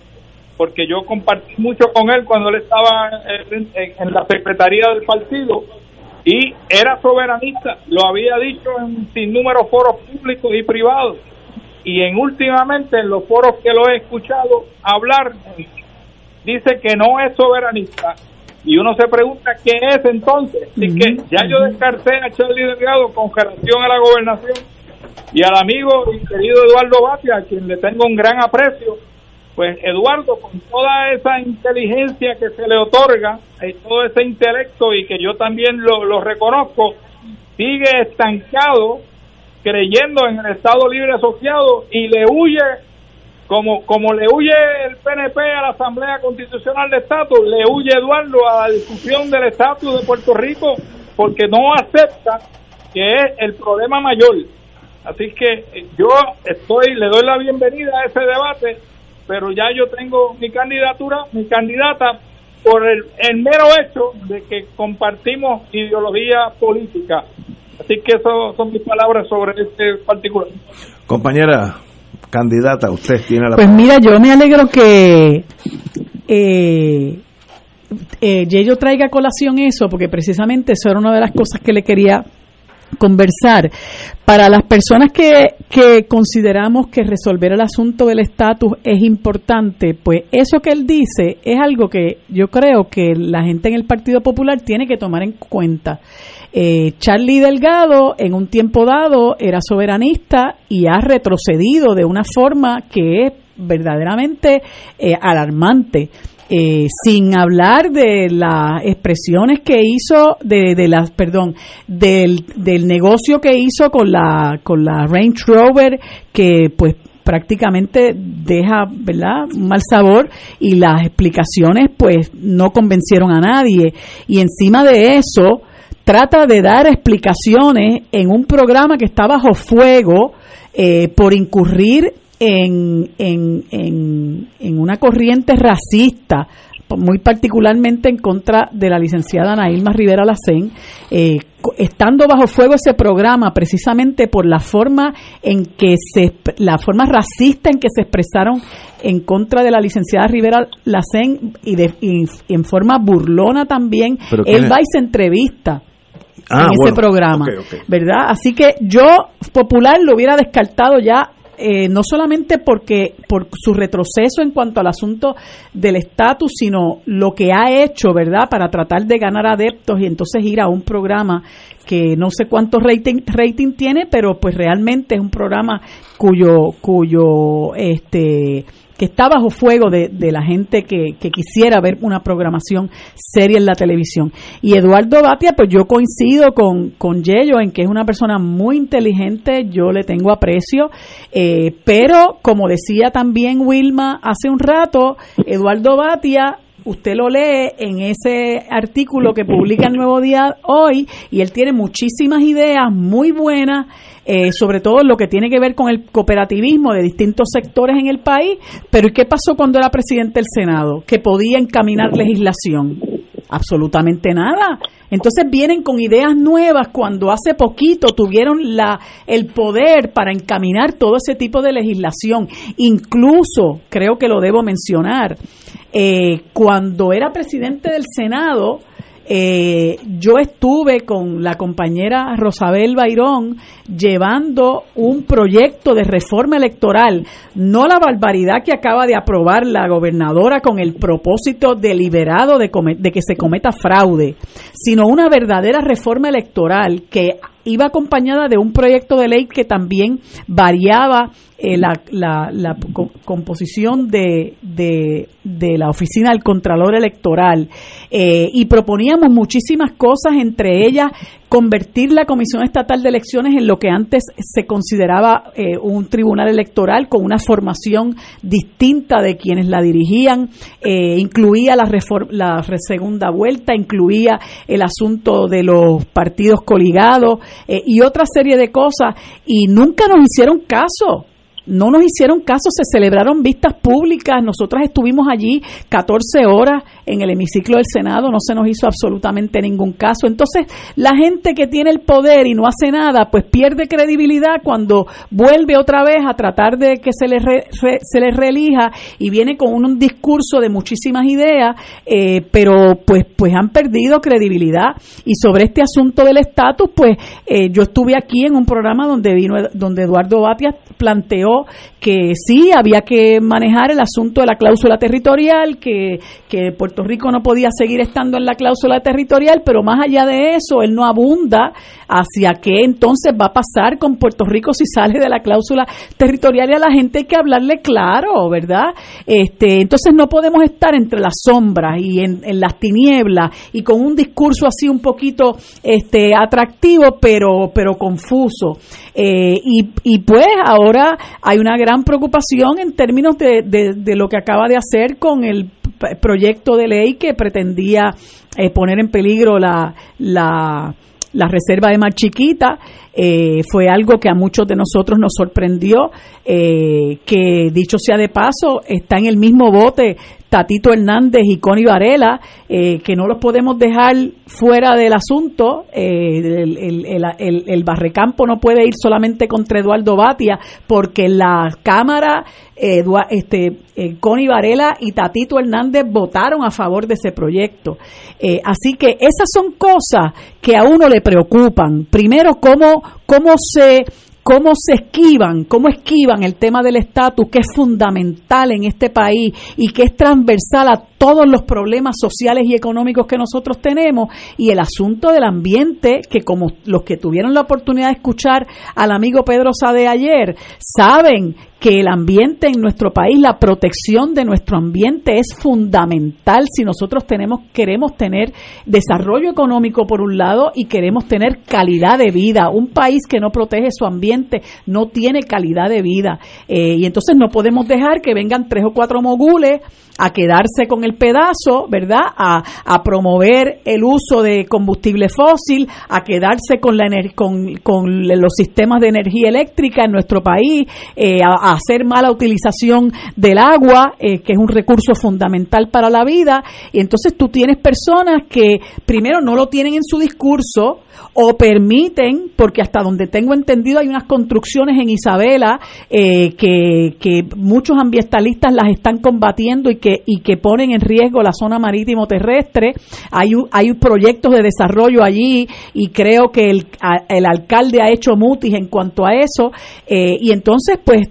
porque yo compartí mucho con él cuando él estaba en, en la secretaría del partido y era soberanista, lo había dicho en sin número foros públicos y privados y en últimamente en los foros que lo he escuchado hablar dice que no es soberanista y uno se pregunta qué es entonces así que ya yo descarté a Charlie Delgado con relación a la gobernación y al amigo y querido Eduardo Batia a quien le tengo un gran aprecio. Pues Eduardo con toda esa inteligencia que se le otorga y todo ese intelecto y que yo también lo, lo reconozco sigue estancado creyendo en el Estado Libre Asociado y le huye, como, como le huye el PNP a la Asamblea Constitucional de Estatus, le huye Eduardo a la discusión del estatus de Puerto Rico porque no acepta que es el problema mayor. Así que yo estoy, le doy la bienvenida a ese debate, pero ya yo tengo mi candidatura, mi candidata, por el, el mero hecho de que compartimos ideología política. Así que esas son mis palabras sobre este particular. Compañera candidata, usted tiene la Pues mira, yo me alegro que eh, eh, Yello traiga a colación eso, porque precisamente eso era una de las cosas que le quería conversar. Para las personas que, consideramos que resolver el asunto del estatus es importante, pues eso que él dice es algo que yo creo que la gente en el Partido Popular tiene que tomar en cuenta. Eh, Charlie Delgado en un tiempo dado era soberanista y ha retrocedido de una forma que es verdaderamente eh, alarmante. Eh, sin hablar de las expresiones que hizo de, de las perdón del, del negocio que hizo con la con la Range Rover que pues prácticamente deja verdad un mal sabor y las explicaciones pues no convencieron a nadie. Y encima de eso trata de dar explicaciones en un programa que está bajo fuego eh, por incurrir en, en, en, una corriente racista, muy particularmente en contra de la licenciada Nailma Rivera Lacén, eh, estando bajo fuego ese programa precisamente por la forma en que se, la forma racista en que se expresaron en contra de la licenciada Rivera Lacén y, de, en forma burlona también, él va y se entrevista ah, en ese programa, ¿verdad? Así que yo popular lo hubiera descartado ya eh, no solamente porque por su retroceso en cuanto al asunto del estatus, sino lo que ha hecho, ¿verdad?, para tratar de ganar adeptos y entonces ir a un programa que no sé cuánto rating, rating tiene, pero pues realmente es un programa cuyo cuyo este que está bajo fuego de, la gente que, quisiera ver una programación seria en la televisión. Y Eduardo Batia, pues yo coincido con, con Yello en que es una persona muy inteligente, yo le tengo aprecio, eh, pero como decía también Wilma hace un rato, Eduardo Batia usted lo lee en ese artículo que publica el Nuevo Día hoy y él tiene muchísimas ideas muy buenas, eh, sobre todo lo que tiene que ver con el cooperativismo de distintos sectores en el país. Pero ¿y qué pasó cuando era presidente del Senado? Que podía encaminar legislación. Absolutamente nada. Entonces vienen con ideas nuevas cuando hace poquito tuvieron la, el poder para encaminar todo ese tipo de legislación. Incluso, creo que lo debo mencionar, eh, cuando era presidente del Senado, eh, yo estuve con la compañera Rosabel Bairón llevando un proyecto de reforma electoral, no la barbaridad que acaba de aprobar la gobernadora con el propósito deliberado de, de que se cometa fraude, sino una verdadera reforma electoral que iba acompañada de un proyecto de ley que también variaba eh, la, la, composición de, de, la oficina del Contralor Electoral eh, y proponíamos muchísimas cosas, entre ellas convertir la Comisión Estatal de Elecciones en lo que antes se consideraba eh, un tribunal electoral con una formación distinta de quienes la dirigían, incluía la, la segunda vuelta, incluía el asunto de los partidos coligados y otra serie de cosas y nunca nos hicieron caso no nos hicieron caso, se celebraron vistas públicas, nosotras estuvimos allí 14 horas en el hemiciclo del Senado, no se nos hizo absolutamente ningún caso. Entonces, la gente que tiene el poder y no hace nada, pues pierde credibilidad cuando vuelve otra vez a tratar de que se les, se les reelija y viene con un, discurso de muchísimas ideas, eh, pero pues, pues han perdido credibilidad. Y sobre este asunto del estatus, pues eh, yo estuve aquí en un programa donde vino, donde Eduardo Batia planteó que sí había que manejar el asunto de la cláusula territorial, que, que Puerto Rico no podía seguir estando en la cláusula territorial, pero más allá de eso, él no abunda hacia qué entonces va a pasar con Puerto Rico si sale de la cláusula territorial y a la gente hay que hablarle claro, ¿verdad? Este, entonces no podemos estar entre las sombras y en, las tinieblas y con un discurso así un poquito este, atractivo pero, pero confuso. Eh, y, y pues ahora hay una gran preocupación en términos de, de, lo que acaba de hacer con el proyecto de ley que pretendía eh, poner en peligro la, la la reserva de Mar Chiquita eh, fue algo que a muchos de nosotros nos sorprendió, eh, que dicho sea de paso, está en el mismo bote Tatito Hernández y Connie Varela, eh, que no los podemos dejar fuera del asunto. el, el, Barrecampo no puede ir solamente contra Eduardo Batia, porque la Cámara, este, Connie Varela y Tatito Hernández votaron a favor de ese proyecto. así que esas son cosas que a uno le preocupan. Primero, cómo cómo se cómo se esquivan, cómo esquivan el tema del estatus, que es fundamental en este país y que es transversal a todos los problemas sociales y económicos que nosotros tenemos, y el asunto del ambiente, que como los que tuvieron la oportunidad de escuchar al amigo Pedro Sade ayer, saben que el ambiente en nuestro país, la protección de nuestro ambiente es fundamental si nosotros tenemos, queremos tener desarrollo económico por un lado y queremos tener calidad de vida. Un país que no protege su ambiente no tiene calidad de vida. Eh, y entonces no podemos dejar que vengan tres o cuatro mogules a quedarse con el pedazo, ¿verdad? A, a promover el uso de combustible fósil, a quedarse con, la con, con los sistemas de energía eléctrica en nuestro país, eh, a, hacer mala utilización del agua, eh, que es un recurso fundamental para la vida. Y entonces tú tienes personas que primero no lo tienen en su discurso, o permiten, porque hasta donde tengo entendido hay unas construcciones en Isabela eh, que, que, muchos ambientalistas las están combatiendo y que, y que ponen en riesgo la zona marítimo terrestre. Hay, hay proyectos de desarrollo allí y creo que el, el alcalde ha hecho mutis en cuanto a eso. Eh, y entonces, pues,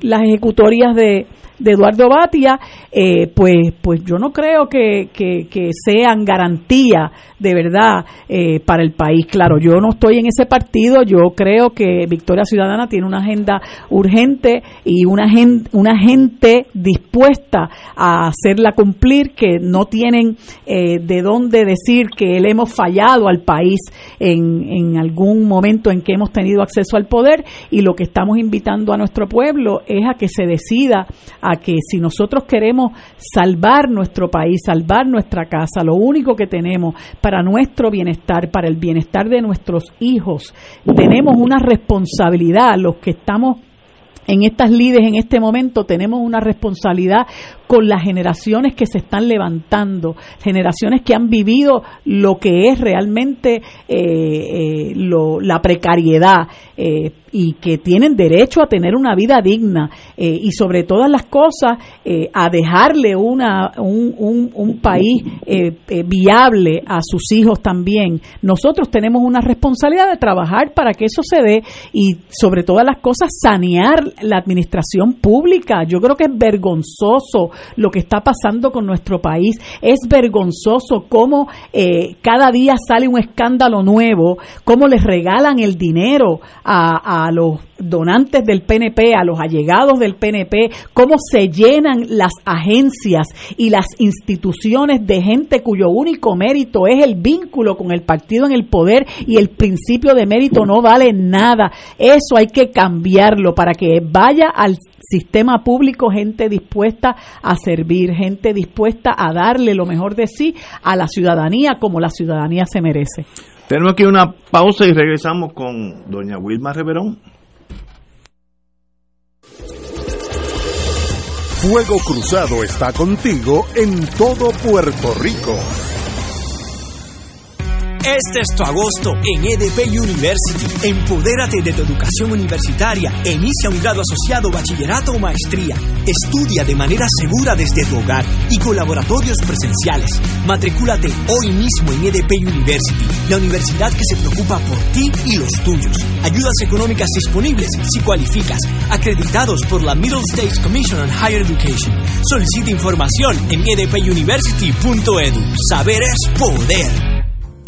las ejecutorias de, de Eduardo Batia, eh, pues, pues yo no creo que, que, sean garantía de verdad eh, para el país. Claro, yo no estoy en ese partido, yo creo que Victoria Ciudadana tiene una agenda urgente y una gente, una gente dispuesta a hacerla cumplir, que no tienen eh, de dónde decir que le hemos fallado al país en, en algún momento en que hemos tenido acceso al poder y lo que estamos invitando a nuestro pueblo es a que se decida a que si nosotros queremos salvar nuestro país, salvar nuestra casa, lo único que tenemos para nuestro bienestar, para el bienestar de nuestros hijos. Tenemos una responsabilidad, los que estamos en estas lides en este momento tenemos una responsabilidad con las generaciones que se están levantando, generaciones que han vivido lo que es realmente eh, eh, la precariedad eh, y que tienen derecho a tener una vida digna y sobre todas las cosas a dejarle una, un, un país viable a sus hijos también. Nosotros tenemos una responsabilidad de trabajar para que eso se dé y sobre todas las cosas sanear la administración pública. Yo creo que es vergonzoso lo que está pasando con nuestro país. Es vergonzoso cómo eh, cada día sale un escándalo nuevo, cómo les regalan el dinero a los donantes del PNP, a los allegados del PNP, cómo se llenan las agencias y las instituciones de gente cuyo único mérito es el vínculo con el partido en el poder y el principio de mérito no vale nada. Eso hay que cambiarlo para que vaya al sistema público gente dispuesta a servir, gente dispuesta a darle lo mejor de sí a la ciudadanía como la ciudadanía se merece. Tenemos aquí una pausa y regresamos con doña Wilma Reverón. Fuego Cruzado está contigo en todo Puerto Rico. Este es tu agosto en EDP University. Empodérate de tu educación universitaria inicia un grado asociado, bachillerato o maestría. Estudia de manera segura desde tu hogar y con laboratorios presenciales. Matricúlate hoy mismo en EDP University, la universidad que se preocupa por ti y los tuyos. Ayudas económicas disponibles si cualificas. Acreditados por la Middle States Commission on Higher Education. Solicita información en edpuniversity.edu. Saber es poder.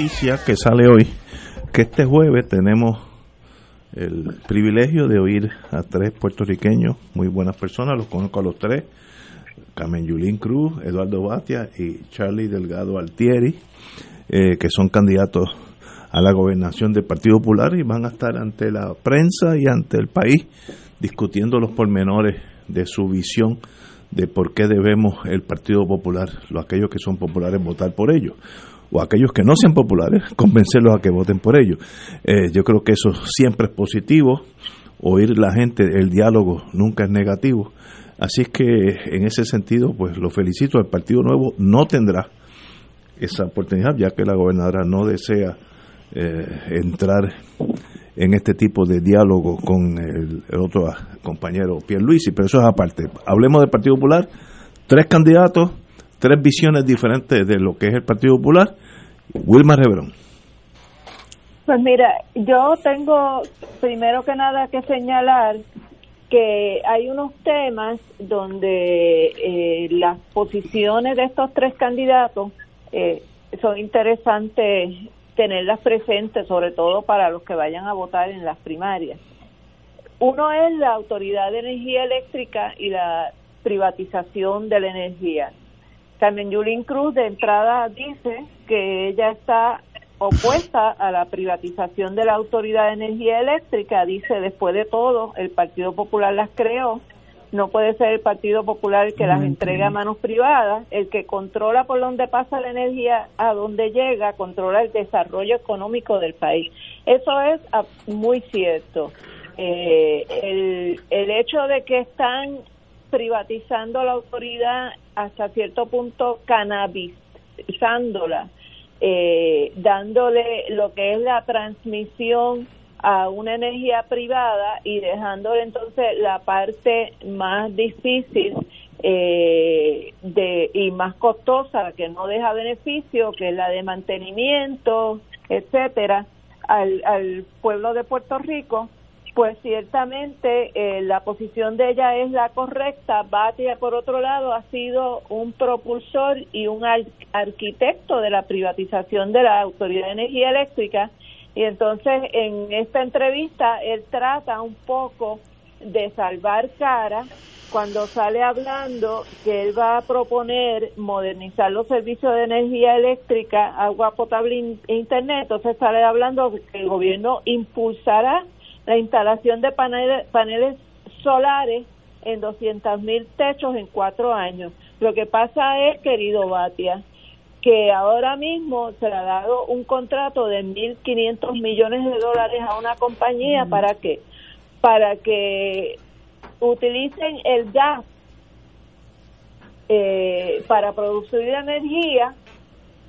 noticia que sale hoy, que este jueves tenemos el privilegio de oír a tres puertorriqueños, muy buenas personas, los conozco a los tres, Carmen Yulín Cruz, Eduardo Batia y Charlie Delgado Altieri, eh, que son candidatos a la gobernación del Partido Popular y van a estar ante la prensa y ante el país discutiendo los pormenores de su visión de por qué debemos el Partido Popular, los aquellos que son populares, votar por ellos, o aquellos que no sean populares, convencerlos a que voten por ellos. Eh, yo creo que eso siempre es positivo, oír la gente, el diálogo nunca es negativo. Así es que en ese sentido, pues lo felicito, el Partido Nuevo no tendrá esa oportunidad, ya que la gobernadora no desea eh, entrar en este tipo de diálogo con el, otro compañero Pierluisi, pero eso es aparte. Hablemos del Partido Popular, tres candidatos, tres visiones diferentes de lo que es el Partido Popular. Wilma Reverón. Pues mira, yo tengo primero que nada que señalar que hay unos temas donde eh, las posiciones de estos tres candidatos eh, son interesantes tenerlas presentes, sobre todo para los que vayan a votar en las primarias. Uno es la Autoridad de Energía Eléctrica y la privatización de la energía. Carmen Yulín Cruz de entrada dice que ella está opuesta a la privatización de la Autoridad de Energía Eléctrica. Dice, después de todo, el Partido Popular las creó no puede ser el Partido Popular el que las entrega a manos privadas, el que controla por dónde pasa la energía, a dónde llega, controla el desarrollo económico del país. Eso es ah, muy cierto. Eh, el, el hecho de que están privatizando la autoridad hasta cierto punto cannabisándola, eh, dándole lo que es la transmisión a una energía privada y dejándole entonces la parte más difícil eh, de y más costosa que no deja beneficio que es la de mantenimiento etcétera al, al pueblo de Puerto Rico pues ciertamente eh, la posición de ella es la correcta. Batia, por otro lado, ha sido un propulsor y un arquitecto de la privatización de la Autoridad de Energía Eléctrica. Y entonces en esta entrevista él trata un poco de salvar cara cuando sale hablando que él va a proponer modernizar los servicios de energía eléctrica, agua potable e internet, entonces sale hablando que el gobierno impulsará la instalación de paneles, paneles solares en 200 mil techos en cuatro años. Lo que pasa es, querido Batia, que ahora mismo se le ha dado un contrato de 1.500 millones de dólares a una compañía para que para que utilicen el gas eh, para producir energía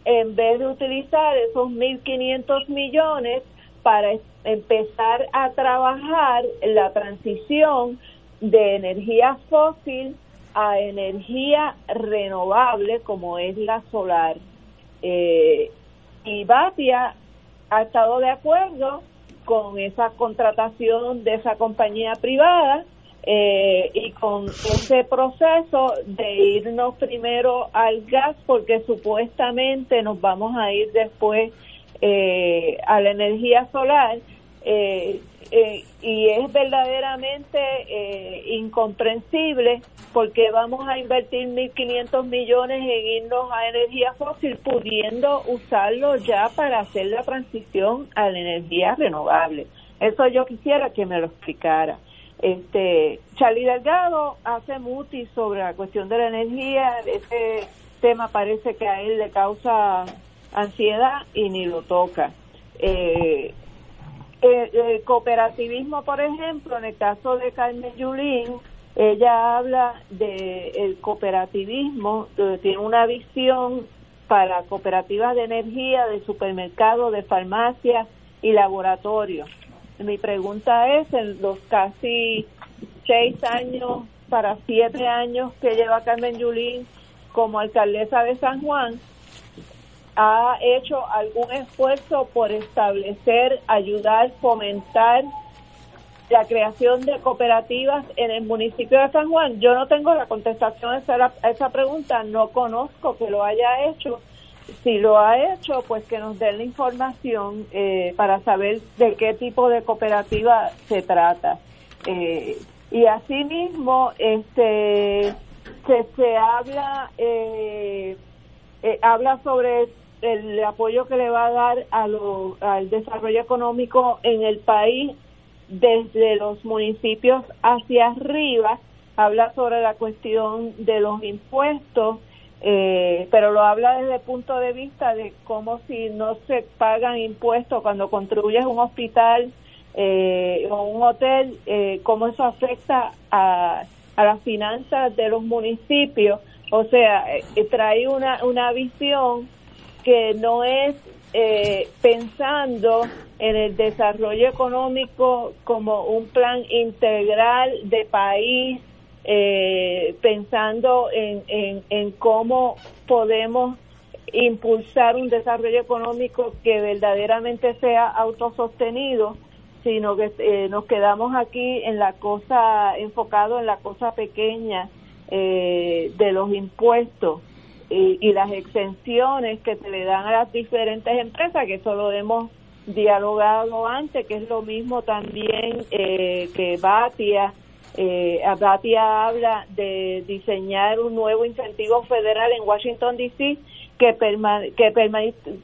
en vez de utilizar esos 1.500 millones para empezar a trabajar la transición de energía fósil a energía renovable como es la solar. Eh, y Batia ha estado de acuerdo con esa contratación de esa compañía privada eh, y con ese proceso de irnos primero al gas porque supuestamente nos vamos a ir después eh, a la energía solar eh, eh, y es verdaderamente incomprensible porque vamos a invertir 1.500 millones en irnos a energía fósil pudiendo usarlo ya para hacer la transición a la energía renovable. Eso yo quisiera que me lo explicara. Este, Charlie Delgado hace muti sobre la cuestión de la energía, ese tema parece que a él le causa ansiedad y ni lo toca. Eh, el, cooperativismo, por ejemplo, en el caso de Carmen Yulín, ella habla de el cooperativismo, eh, tiene una visión para cooperativas de energía, de supermercados, de farmacias y laboratorios. Mi pregunta es, en los casi seis años para siete años que lleva Carmen Yulín como alcaldesa de San Juan, ha hecho algún esfuerzo por establecer, ayudar, fomentar la creación de cooperativas en el municipio de San Juan? Yo no tengo la contestación a esa, pregunta, no conozco que lo haya hecho. Si lo ha hecho, pues que nos den la información eh, para saber de qué tipo de cooperativa se trata. Eh, y asimismo, este, se, se habla, eh, eh habla sobre el apoyo que le va a dar a lo, al desarrollo económico en el país desde los municipios hacia arriba. Habla sobre la cuestión de los impuestos, eh, pero lo habla desde el punto de vista de cómo si no se pagan impuestos cuando construyes un hospital eh, o un hotel, eh, cómo eso afecta a, a las finanzas de los municipios. O sea, trae una, una visión que no es eh, pensando en el desarrollo económico como un plan integral de país, eh, pensando en, en, en cómo podemos impulsar un desarrollo económico que verdaderamente sea autosostenido, sino que eh, nos quedamos aquí en la cosa, enfocado en la cosa pequeña eh, de los impuestos y, las exenciones que se le dan a las diferentes empresas, que eso lo hemos dialogado antes, que es lo mismo también eh, que Batia. Eh, Batia habla de diseñar un nuevo incentivo federal en Washington, D.C. que, que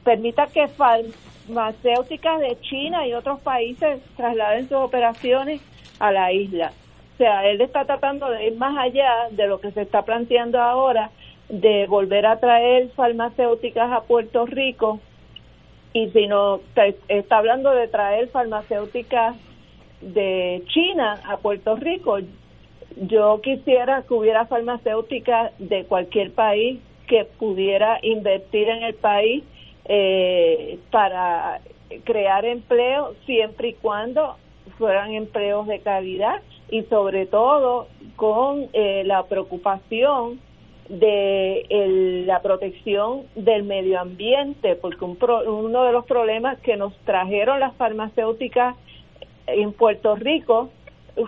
permita que farmacéuticas de China y otros países trasladen sus operaciones a la isla. O sea, él está tratando de ir más allá de lo que se está planteando ahora de volver a traer farmacéuticas a Puerto Rico. Y si no está hablando de traer farmacéuticas de China a Puerto Rico. Yo quisiera que hubiera farmacéuticas de cualquier país que pudiera invertir en el país eh, para crear empleo siempre y cuando fueran empleos de calidad y sobre todo con eh, la preocupación de la protección del medio ambiente, porque un uno de los problemas que nos trajeron las farmacéuticas en Puerto Rico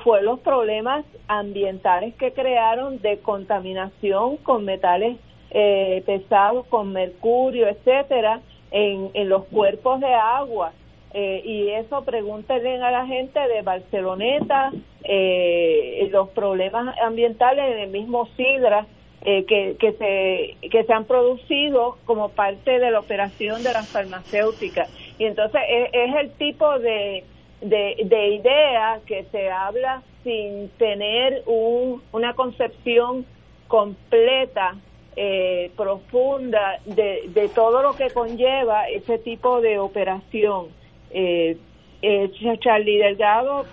fue los problemas ambientales que crearon de contaminación con metales eh, pesados, con mercurio, etcétera, en, en los cuerpos de agua. Eh, y eso pregúntenle a la gente de Barceloneta, eh, los problemas ambientales en el mismo Sidra, eh, que, que, se, que se han producido como parte de la operación de las farmacéuticas. Y entonces es, el tipo de, de, de, idea que se habla sin tener un, una concepción completa, eh, profunda de, de todo lo que conlleva ese tipo de operación. Eh, eh, Charlie Delgado,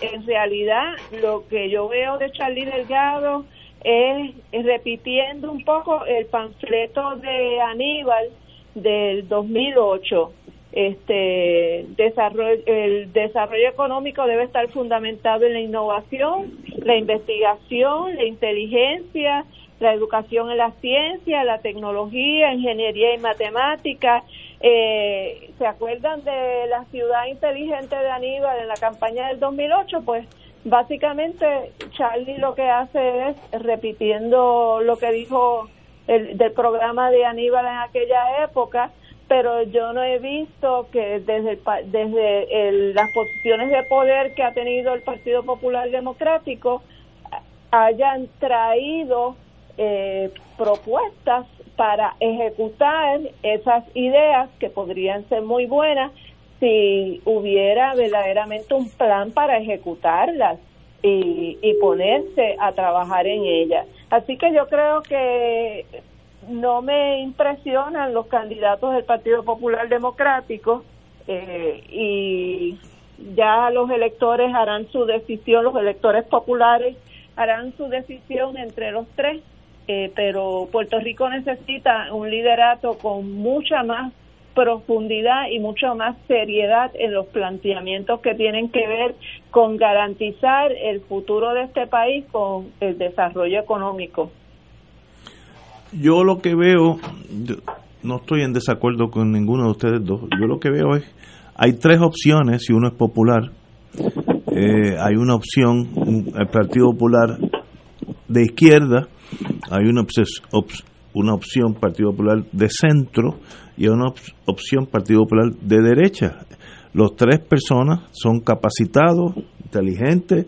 en realidad lo que yo veo de Charlie Delgado es, repitiendo un poco el panfleto de Aníbal del 2008. Este desarrollo, el desarrollo económico debe estar fundamentado en la innovación, la investigación, la inteligencia, la educación en la ciencia, la tecnología, ingeniería y matemáticas, eh, ¿Se acuerdan de la ciudad inteligente de Aníbal en la campaña del 2008? Pues básicamente Charlie lo que hace es repitiendo lo que dijo el, del programa de Aníbal en aquella época, pero yo no he visto que desde, desde las posiciones de poder que ha tenido el Partido Popular Democrático hayan traído eh, propuestas para ejecutar esas ideas que podrían ser muy buenas si hubiera verdaderamente un plan para ejecutarlas y, ponerse a trabajar en ellas. Así que yo creo que no me impresionan los candidatos del Partido Popular Democrático eh, y ya los electores harán su decisión, los electores populares harán su decisión entre los tres eh, pero Puerto Rico necesita un liderato con mucha más profundidad y mucha más seriedad en los planteamientos que tienen que ver con garantizar el futuro de este país con el desarrollo económico. Yo lo que veo, no estoy en desacuerdo con ninguno de ustedes dos, yo lo que veo es, hay tres opciones si uno es popular. Eh, hay una opción, el Partido Popular de izquierda, hay una, una opción Partido Popular de centro y una opción Partido Popular de derecha. Los tres personas son capacitados, inteligentes,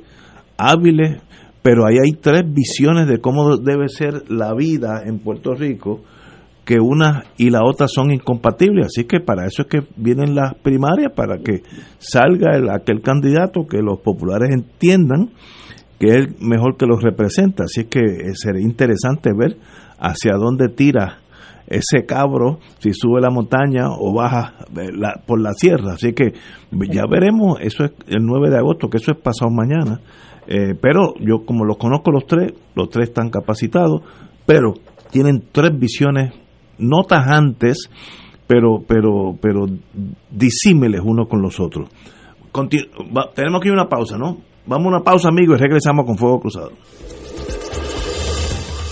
hábiles, pero ahí hay tres visiones de cómo debe ser la vida en Puerto Rico, que una y la otra son incompatibles. Así que para eso es que vienen las primarias, para que salga el, aquel candidato que los populares entiendan que es mejor que los representa. Así que eh, sería interesante ver hacia dónde tira ese cabro, si sube la montaña o baja eh, por la sierra. Así que ya veremos, eso es el 9 de agosto, que eso es pasado mañana. Eh, pero yo como los conozco los tres, los tres están capacitados, pero tienen tres visiones no tajantes, pero, pero, pero disímiles unos con los otros. tenemos que ir a una pausa, ¿no? Vamos a una pausa, amigos, y regresamos con Fuego Cruzado.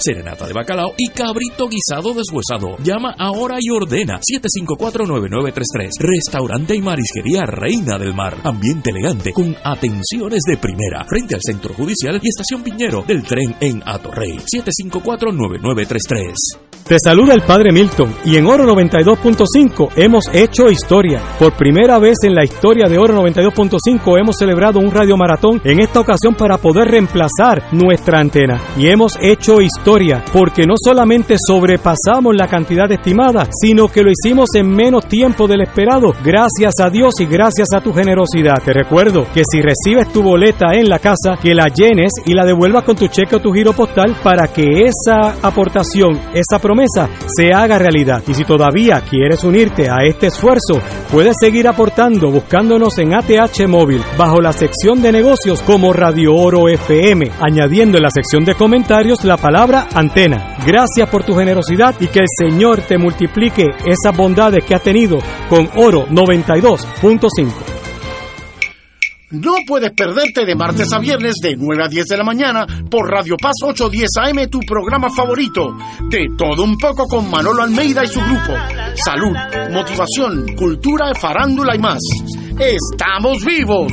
serenata de bacalao y cabrito guisado deshuesado. Llama ahora y ordena 754-9933. Restaurante y marisquería Reina del Mar. Ambiente elegante con atenciones de primera. Frente al Centro Judicial y Estación Piñero del tren en Atorrey. 754-9933. Te saluda el Padre Milton y en Oro 92.5 hemos hecho historia. Por primera vez en la historia de Oro 92.5 hemos celebrado un radio maratón en esta ocasión para poder reemplazar nuestra antena. Y hemos hecho historia porque no solamente sobrepasamos la cantidad estimada, sino que lo hicimos en menos tiempo del esperado, gracias a Dios y gracias a tu generosidad. Te recuerdo que si recibes tu boleta en la casa, que la llenes y la devuelvas con tu cheque o tu giro postal para que esa aportación, esa promesa, mesa se haga realidad. Y si todavía quieres unirte a este esfuerzo, puedes seguir aportando buscándonos en ATH Móvil bajo la sección de negocios como Radio Oro FM, añadiendo en la sección de comentarios la palabra antena. Gracias por tu generosidad y que el Señor te multiplique esas bondades que has tenido con Oro 92.5. No puedes perderte de martes a viernes de 9 a 10 de la mañana por Radio Paz 810 AM, tu programa favorito. De todo un poco con Manolo Almeida y su grupo. Salud, motivación, cultura, farándula y más. ¡Estamos vivos!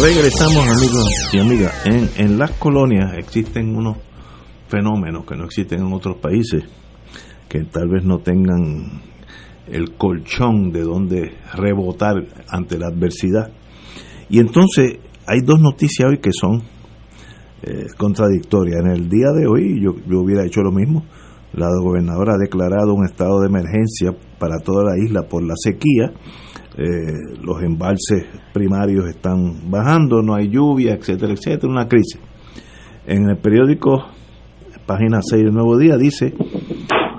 Regresamos amigos y amigas. En, en las colonias existen unos fenómenos que no existen en otros países, que tal vez no tengan el colchón de donde rebotar ante la adversidad. Y entonces hay dos noticias hoy que son eh, contradictorias. En el día de hoy yo, hubiera hecho lo mismo. La gobernadora ha declarado un estado de emergencia para toda la isla por la sequía. Eh, los embalses primarios están bajando, no hay lluvia, etcétera, etcétera, una crisis. En el periódico, página 6 del Nuevo Día, dice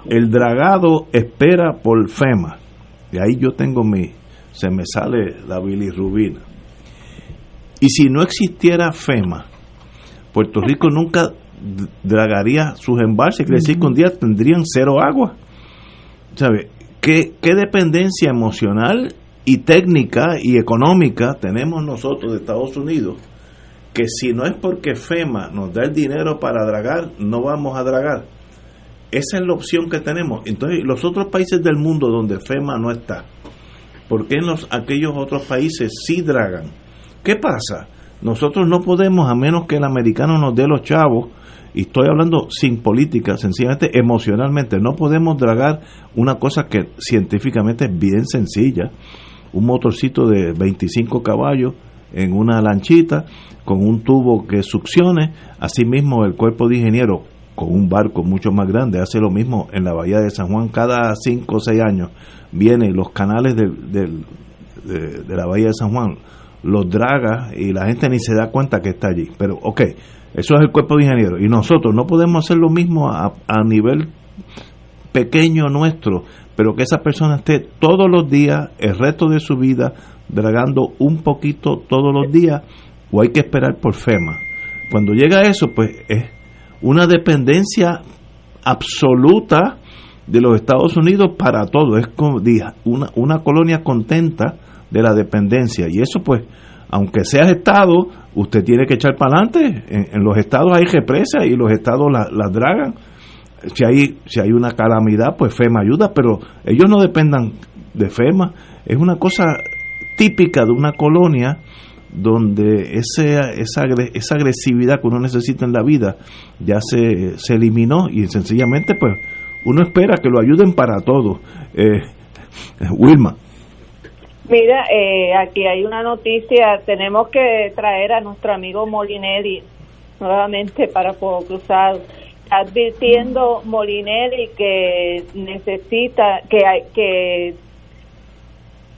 el dragado espera por FEMA. Y ahí yo tengo mi, se me sale la bilirrubina. Y si no existiera FEMA, Puerto Rico nunca dragaría sus embalses, quiere decir que un día tendrían cero agua. ¿Sabe? ¿Qué, ¿Qué dependencia emocional y técnica y económica tenemos nosotros de Estados Unidos? Que si no es porque FEMA nos da el dinero para dragar, no vamos a dragar esa es la opción que tenemos. Entonces, los otros países del mundo donde FEMA no está, ¿por qué en los, aquellos otros países sí dragan? ¿Qué pasa? Nosotros no podemos, a menos que el americano nos dé los chavos, y estoy hablando sin política, sencillamente emocionalmente, no podemos dragar una cosa que científicamente es bien sencilla, un motorcito de 25 caballos en una lanchita con un tubo que succione, asimismo el cuerpo de ingeniero con un barco mucho más grande, hace lo mismo en la bahía de San Juan cada 5 o 6 años, vienen los canales de, de, la bahía de San Juan, los draga y la gente ni se da cuenta que está allí. Pero, ok, eso es el cuerpo de ingenieros. Y nosotros no podemos hacer lo mismo a, a nivel pequeño nuestro, pero que esa persona esté todos los días, el resto de su vida, dragando un poquito todos los días, o hay que esperar por FEMA. Cuando llega eso, pues es una dependencia absoluta de los Estados Unidos para todo. Es como una, una colonia contenta de la dependencia. Y eso pues, aunque seas Estado, usted tiene que echar para adelante. En, los estados hay represas y los estados las la dragan. Si hay, si hay una calamidad, pues FEMA ayuda, pero ellos no dependan de FEMA. Es una cosa típica de una colonia donde ese, esa, esa agresividad que uno necesita en la vida ya se, se eliminó y sencillamente pues uno espera que lo ayuden para todo. Eh, Wilma. Mira, eh, aquí hay una noticia, tenemos que traer a nuestro amigo Molinelli nuevamente para Fuego Cruzado, advirtiendo Molinelli que necesita, que, hay, que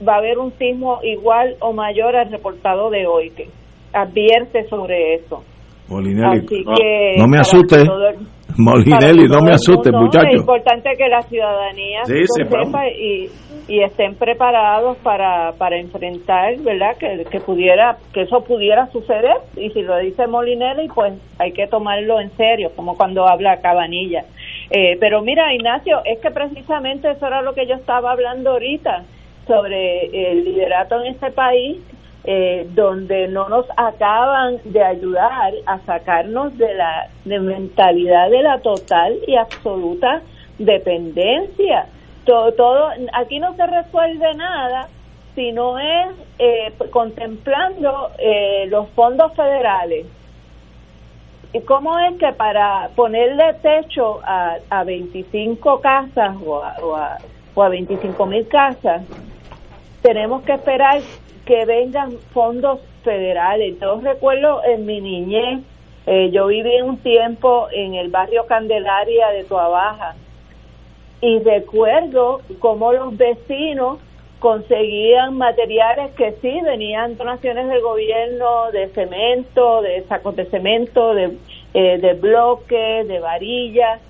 va a haber un sismo igual o mayor al reportado de hoy, que advierte sobre eso. Así que no me asuste. Molinelli, no me asustes, muchachos. Es importante que la ciudadanía Sí, sí, sepa y, y estén preparados para, para enfrentar, ¿verdad? Que, que pudiera que eso pudiera suceder y si lo dice Molinelli, pues hay que tomarlo en serio, como cuando habla Cabanilla. Eh, pero mira, Ignacio, es que precisamente eso era lo que yo estaba hablando ahorita sobre el liderato en este país eh, donde no nos acaban de ayudar a sacarnos de la de mentalidad de la total y absoluta dependencia. Todo, todo aquí no se resuelve nada si no es eh, contemplando eh, los fondos federales. ¿Y cómo es que para ponerle techo a, a 25 casas o a, o a, o a 25 mil casas, tenemos que esperar que vengan fondos federales. Yo recuerdo en mi niñez, eh, yo viví un tiempo en el barrio Candelaria de Tuabaja y recuerdo cómo los vecinos conseguían materiales que sí venían donaciones del gobierno de cemento, de sacos de cemento, de, eh, de bloques, de varillas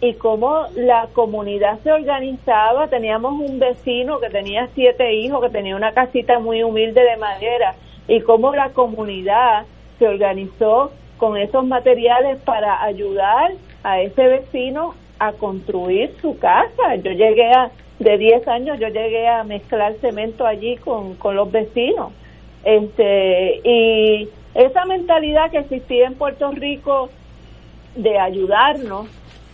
y cómo la comunidad se organizaba. Teníamos un vecino que tenía siete hijos, que tenía una casita muy humilde de madera, y cómo la comunidad se organizó con esos materiales para ayudar a ese vecino a construir su casa. Yo llegué a, de 10 años, yo llegué a mezclar cemento allí con, con los vecinos. Este, y esa mentalidad que existía en Puerto Rico de ayudarnos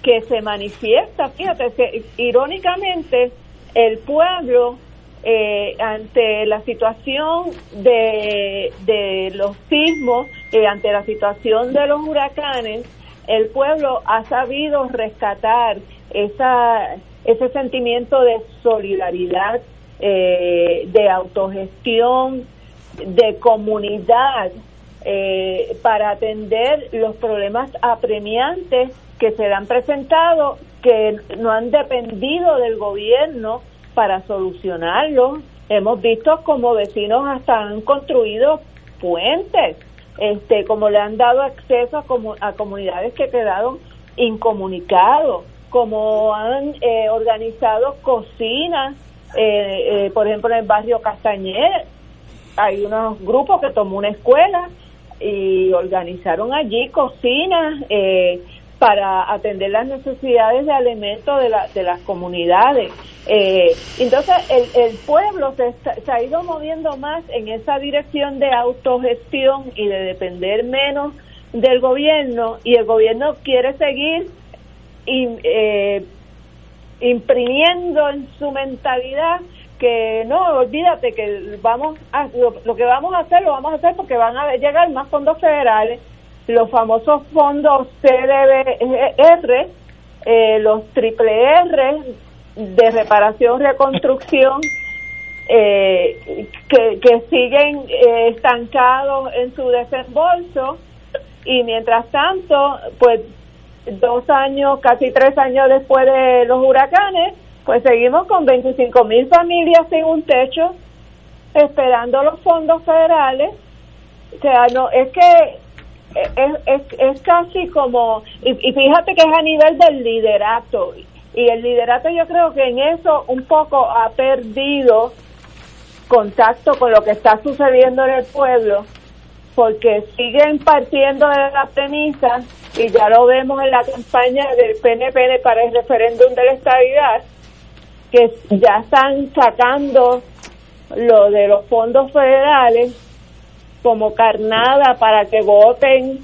que se manifiesta, fíjate, que irónicamente el pueblo eh, ante la situación de, de los sismos, eh, ante la situación de los huracanes, el pueblo ha sabido rescatar esa, ese sentimiento de solidaridad, eh, de autogestión, de comunidad, eh, para atender los problemas apremiantes que se han presentado que no han dependido del gobierno para solucionarlo. Hemos visto como vecinos hasta han construido puentes, este, como le han dado acceso a, a comunidades que quedaron incomunicados, como han eh, organizado cocinas, eh, eh, por ejemplo en el barrio Castañer, hay unos grupos que tomó una escuela y organizaron allí cocinas, eh, para atender las necesidades de alimentos de, la, de las comunidades. Eh, entonces, el, el pueblo se, ha ido moviendo más en esa dirección de autogestión y de depender menos del gobierno y el gobierno quiere seguir eh, imprimiendo en su mentalidad que no, olvídate que vamos a, lo, lo que vamos a hacer lo vamos a hacer porque van a llegar más fondos federales los famosos fondos CDBR, eh, los triple R de reparación, reconstrucción, eh, que, que, siguen eh, estancados en su desembolso y mientras tanto, pues dos años, casi tres años después de los huracanes, pues seguimos con 25 mil familias sin un techo, esperando los fondos federales. O sea, no, es que es, es, es casi como, y, y, fíjate que es a nivel del liderato, y el liderato yo creo que en eso un poco ha perdido contacto con lo que está sucediendo en el pueblo, porque siguen partiendo de la premisa, y ya lo vemos en la campaña del PNP para el referéndum de la estabilidad, que ya están sacando lo de los fondos federales como carnada para que voten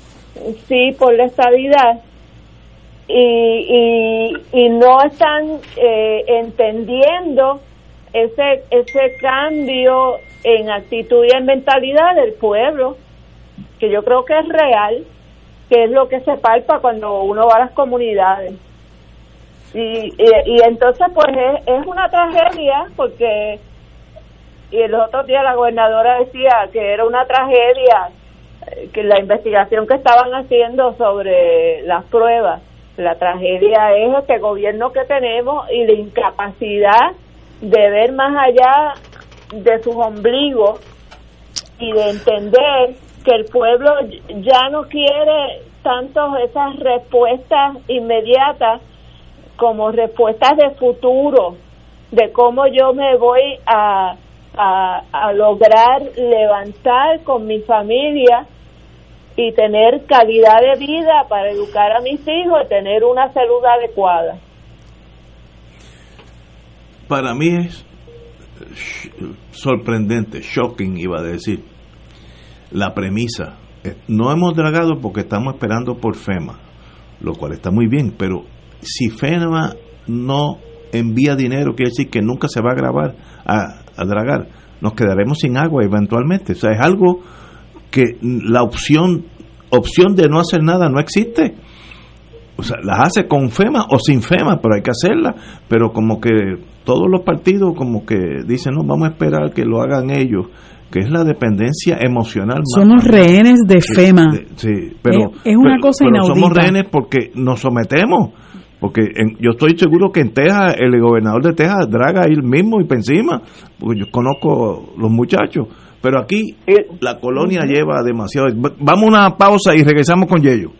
sí por la estabilidad. Y, y, y no están eh, entendiendo ese ese cambio en actitud y en mentalidad del pueblo que yo creo que es real que es lo que se palpa cuando uno va a las comunidades. Y, y, y entonces pues es, es una tragedia porque y el otro día la gobernadora decía que era una tragedia eh, que la investigación que estaban haciendo sobre las pruebas la tragedia es este gobierno que tenemos y la incapacidad de ver más allá de sus ombligos y de entender que el pueblo ya no quiere tanto esas respuestas inmediatas como respuestas de futuro, de cómo yo me voy a, a, lograr levantar con mi familia y tener calidad de vida para educar a mis hijos y tener una salud adecuada. Para mí es sorprendente, shocking iba a decir, la premisa. Eh, No hemos dragado porque estamos esperando por FEMA, lo cual está muy bien, pero si FEMA no envía dinero, quiere decir que nunca se va a grabar, a, a dragar. Nos quedaremos sin agua eventualmente. O sea, es algo que la opción opción de no hacer nada no existe. O sea, las hace con FEMA o sin FEMA, pero hay que hacerla. Pero como que todos los partidos como que dicen, no, vamos a esperar que lo hagan ellos, que es la dependencia emocional. más- Somos rehenes de FEMA. sí, pero, Es- es una pero- cosa pero somos inaudita. rehenes porque nos sometemos. Porque en- yo estoy seguro que en Texas, el gobernador de Texas draga él mismo y para encima, porque yo conozco los muchachos. Pero aquí la colonia lleva demasiado. Va- Vamos a una pausa y regresamos con Yello.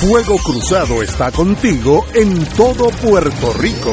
Fuego Cruzado está contigo en todo Puerto Rico.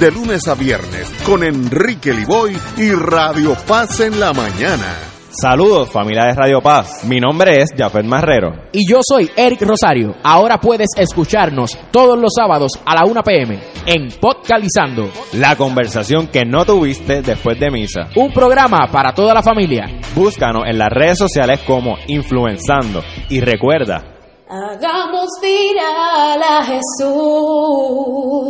de lunes a viernes con Enrique Liboy y Radio Paz en la mañana. Saludos familia de Radio Paz, mi nombre es Jafet Marrero. Y yo soy Eric Rosario. Ahora puedes escucharnos todos los sábados a la 1 pm en Podcalizando, La conversación que no tuviste después de misa. un programa para toda la familia. Búscanos en las redes sociales como Influenzando y recuerda, Hagamos viral a Jesús.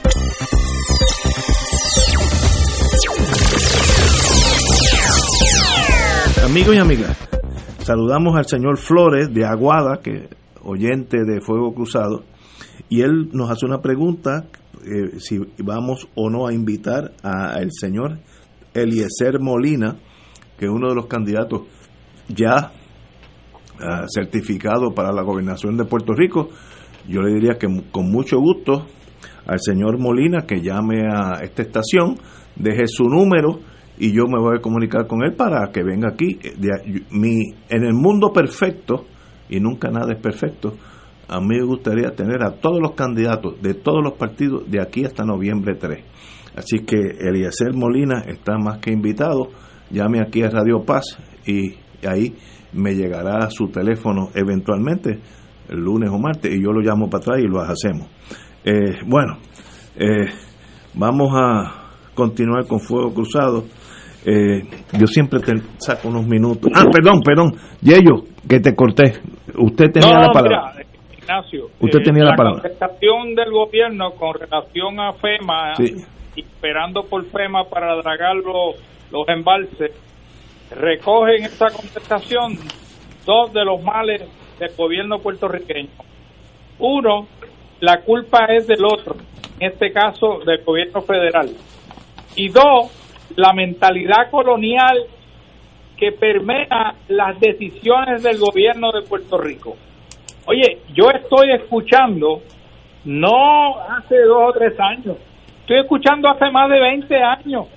Amigos y amigas, saludamos al señor Flores de Aguada, que oyente de Fuego Cruzado, y él nos hace una pregunta eh, si vamos o no a invitar al señor Eliezer Molina, que es uno de los candidatos ya ah, certificado para la gobernación de Puerto Rico. Yo le diría que con mucho gusto al señor Molina que llame a esta estación, deje su número y yo me voy a comunicar con él para que venga aquí. Mi, en el mundo perfecto, y nunca nada es perfecto, a mí me gustaría tener a todos los candidatos de todos los partidos de aquí hasta noviembre 3. Así que Eliezer Molina está más que invitado. Llame aquí a Radio Paz y ahí me llegará su teléfono eventualmente, el lunes o martes, y yo lo llamo para atrás y lo hacemos. Eh, bueno, eh, vamos a continuar con Fuego Cruzado. Eh, yo siempre te saco unos minutos. Ah, perdón, perdón. Yello, que te corté. Usted tenía no, la palabra. mira, Ignacio. Usted tenía la palabra. La contestación del gobierno con relación a FEMA Sí. esperando por FEMA para dragar los, los embalses, recogen esa contestación dos de los males del gobierno puertorriqueño. Uno, la culpa es del otro, en este caso del gobierno federal. Y dos, la mentalidad colonial que permea las decisiones del gobierno de Puerto Rico. Oye, yo estoy escuchando, no hace dos o tres años, estoy escuchando hace más de 20 años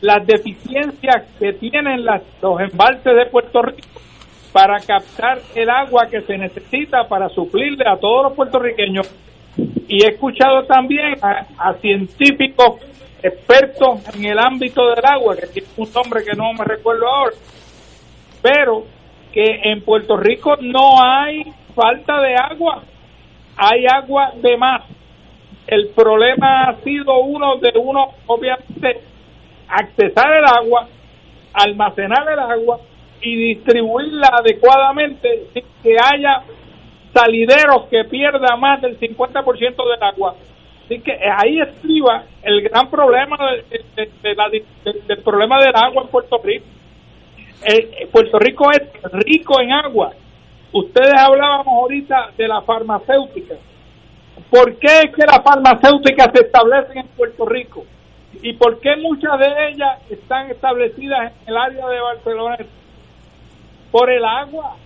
las deficiencias que tienen las, los embalses de Puerto Rico para captar el agua que se necesita para suplirle a todos los puertorriqueños. Y he escuchado también a, a científicos expertos en el ámbito del agua, que tiene un nombre que no me recuerdo ahora, pero que en Puerto Rico no hay falta de agua, hay agua de más. El problema ha sido uno de uno, obviamente, accesar el agua, almacenar el agua y distribuirla adecuadamente sin que haya salideros que pierda más del 50% del agua. Así que ahí estriba el gran problema del problema del agua en Puerto Rico. Eh, Puerto Rico es rico en agua. Ustedes hablábamos ahorita de la farmacéutica. ¿Por qué es que las farmacéuticas se establecen en Puerto Rico? ¿Y por qué muchas de ellas están establecidas en el área de Barcelona? Por el agua,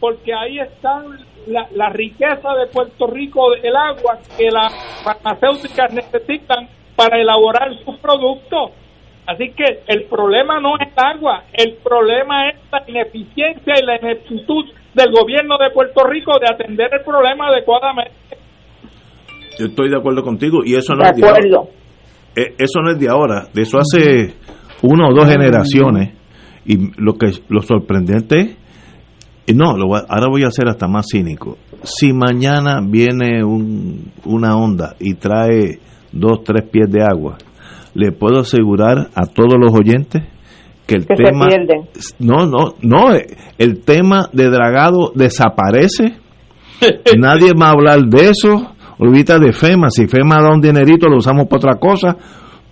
porque ahí está la, la riqueza de Puerto Rico, el agua que las farmacéuticas necesitan para elaborar sus productos. Así que el problema no es el agua, el problema es la ineficiencia y la ineptitud del gobierno de Puerto Rico de atender el problema adecuadamente. Yo estoy de acuerdo contigo y eso no es de ahora. Eh, eso no es de ahora, de eso hace una o dos generaciones y lo que lo sorprendente es no, lo voy- ahora voy a ser hasta más cínico. Si mañana viene un, una onda y trae dos, tres pies de agua, le puedo asegurar a todos los oyentes que el Que se tema pierden. no no no eh, el tema de dragado desaparece nadie va a hablar de eso olvida de FEMA si FEMA da un dinerito lo usamos para otra cosa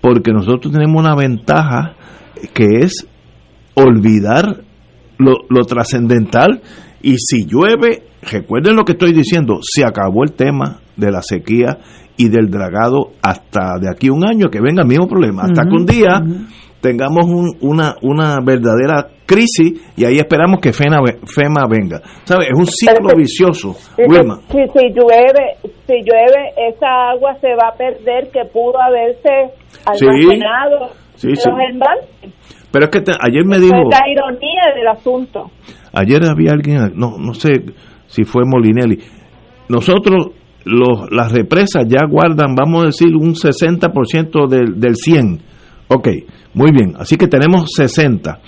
porque nosotros tenemos una ventaja que es olvidar lo, lo trascendental y si llueve recuerden lo que estoy diciendo se acabó el tema de la sequía y del dragado hasta de aquí a un año que venga el mismo problema hasta que un día tengamos un- una, una verdadera crisis y ahí esperamos que FEMA, ve- FEMA venga. ¿Sabes? Es un ciclo vicioso. Si, Wilma, si, si llueve, si llueve, esa agua se va a perder que pudo haberse Sí. almacenado Sí, en sí. los embalses. Pero es que te- ayer me dijo, es la ironía del asunto. ayer había alguien, no, no sé si fue Molinelli, nosotros los, las represas ya guardan, vamos a decir, un 60% del, del 100. Ok, muy bien, así que tenemos 60.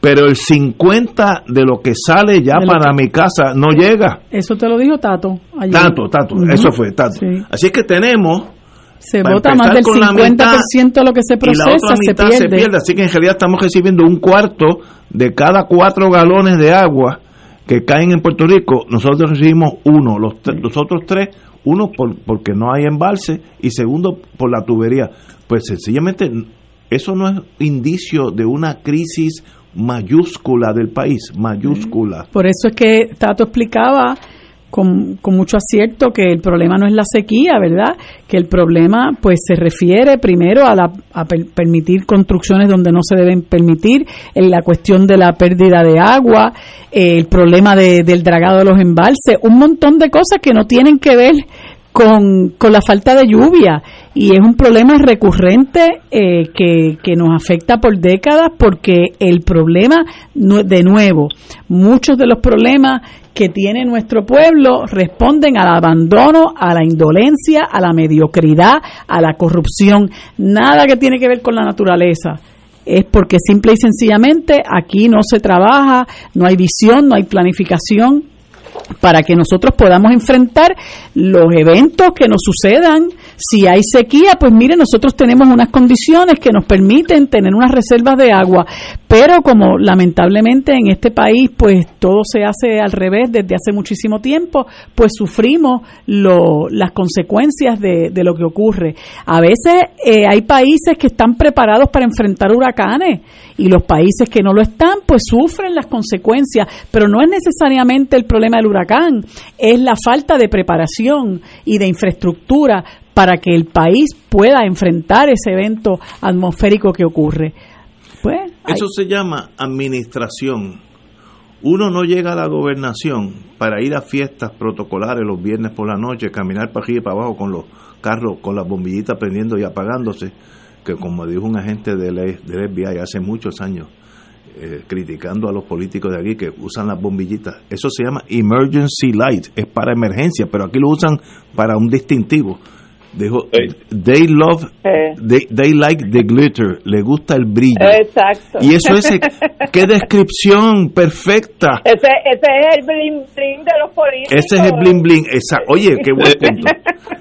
Pero el 50 de lo que sale ya para que- mi casa no llega. Eso te lo dijo Tato. ayer. Tato, Tato, eso fue, Tato. Sí. Así que tenemos Se vota más del con la 50% de lo que se y la procesa, se mitad pierde. se pierde. Así que en realidad estamos recibiendo un cuarto de cada cuatro galones de agua que caen en Puerto Rico. Nosotros recibimos uno, los, los otros tres, uno por, porque no hay embalse y segundo por la tubería. Pues sencillamente eso no es indicio de una crisis mayúscula del país, mayúscula. Por eso es que Tato explicaba con, con mucho acierto que el problema no es la sequía, ¿verdad? Que el problema pues se refiere primero a, la, a per- permitir construcciones donde no se deben permitir, en la cuestión de la pérdida de agua, eh, el problema de- del dragado de los embalses, un montón de cosas que no tienen que ver con, con la falta de lluvia. Y es un problema recurrente eh, que, que nos afecta por décadas porque el problema, de nuevo, muchos de los problemas que tiene nuestro pueblo responden al abandono, a la indolencia, a la mediocridad, a la corrupción, nada que tiene que ver con la naturaleza. Es porque simple y sencillamente aquí no se trabaja, no hay visión, no hay planificación, para que nosotros podamos enfrentar los eventos que nos sucedan. Si hay sequía, pues mire, nosotros tenemos unas condiciones que nos permiten tener unas reservas de agua, pero como lamentablemente en este país pues todo se hace al revés desde hace muchísimo tiempo, pues sufrimos lo, las consecuencias de, lo que ocurre. A veces eh, hay países que están preparados para enfrentar huracanes y los países que no lo están pues sufren las consecuencias, pero no es necesariamente el problema del huracán, es la falta de preparación y de infraestructura para que el país pueda enfrentar ese evento atmosférico que ocurre. Pues, Eso se llama administración. Uno no llega a la gobernación para ir a fiestas protocolares los viernes por la noche, caminar para arriba y para abajo con los carros, con las bombillitas prendiendo y apagándose, que como dijo un agente del, del FBI hace muchos años, eh, criticando a los políticos de aquí que usan las bombillitas. Eso se llama emergency light, es para emergencia, pero aquí lo usan para un distintivo. Dijo, they love, they, they, like the glitter, le gusta el brillo. Exacto. Y eso es, qué descripción perfecta. Ese, ese es el bling bling de los políticos. Ese es el bling bling, esa, oye, qué buen punto.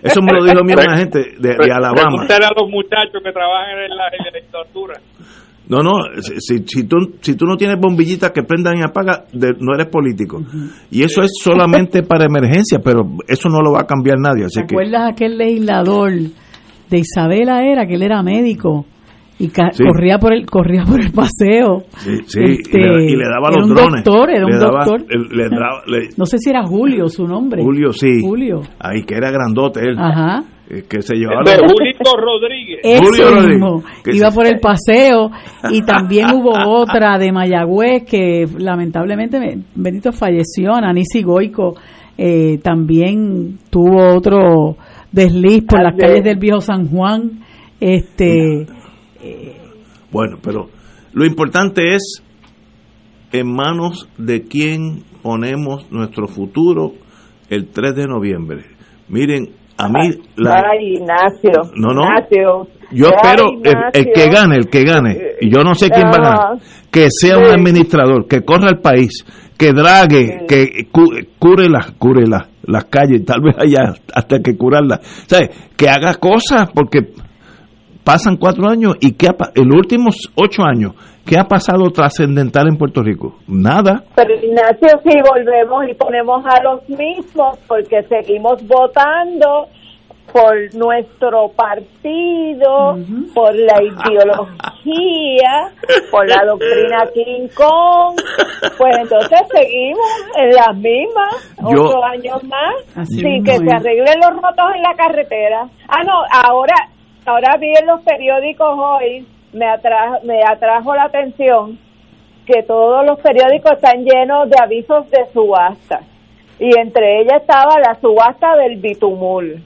Eso me lo dijo mi una gente de, de Alabama. a los muchachos que trabajan en la, en la legislatura. No, no, si, si, tú, si tú no tienes bombillitas que prendan y apagan, no eres político. Y eso es solamente para emergencia, pero eso no lo va a cambiar nadie. Así ¿Te acuerdas aquel legislador de Isabela era, que él era médico? y sí. corría por el corría por el paseo sí, sí. Este, y, le, y, le, daba los era un drones doctor era un le daba, doctor le, daba, no sé si era Julio su nombre Julio sí Julio ahí que era grandote él ajá que se llevaba de Julito Rodríguez Ese Julio mismo. Rodríguez. iba por el paseo y también hubo otra de Mayagüez que lamentablemente Benito falleció Anisi Goico eh, también tuvo otro desliz por las calles del viejo San Juan este eh, bueno, pero lo importante es en manos de quién ponemos nuestro futuro el 3 de noviembre. Miren, a mí... La, Ay, Ignacio. No, no. Ignacio. Yo Ay, espero el, que gane, el que gane, y yo no sé quién va a ganar, que sea un administrador, que corra el país, que drague, que cu cure las cure las, las calles, tal vez haya hasta que curarlas. ¿Sabes? Que haga cosas, porque pasan cuatro años y que en los últimos ocho años, ¿qué ha pasado trascendental en Puerto Rico? Nada. Pero Ignacio, si volvemos y ponemos a los mismos, porque seguimos votando por nuestro partido, uh -huh. por la ideología, por la doctrina King Kong, pues entonces seguimos en las mismas, Yo, ocho años más, sin que se arreglen los rotos en la carretera. Ah, no, ahora ahora vi en los periódicos hoy, me atrajo, me atrajo la atención que todos los periódicos están llenos de avisos de subasta. Y entre ellas estaba la subasta del bitumul.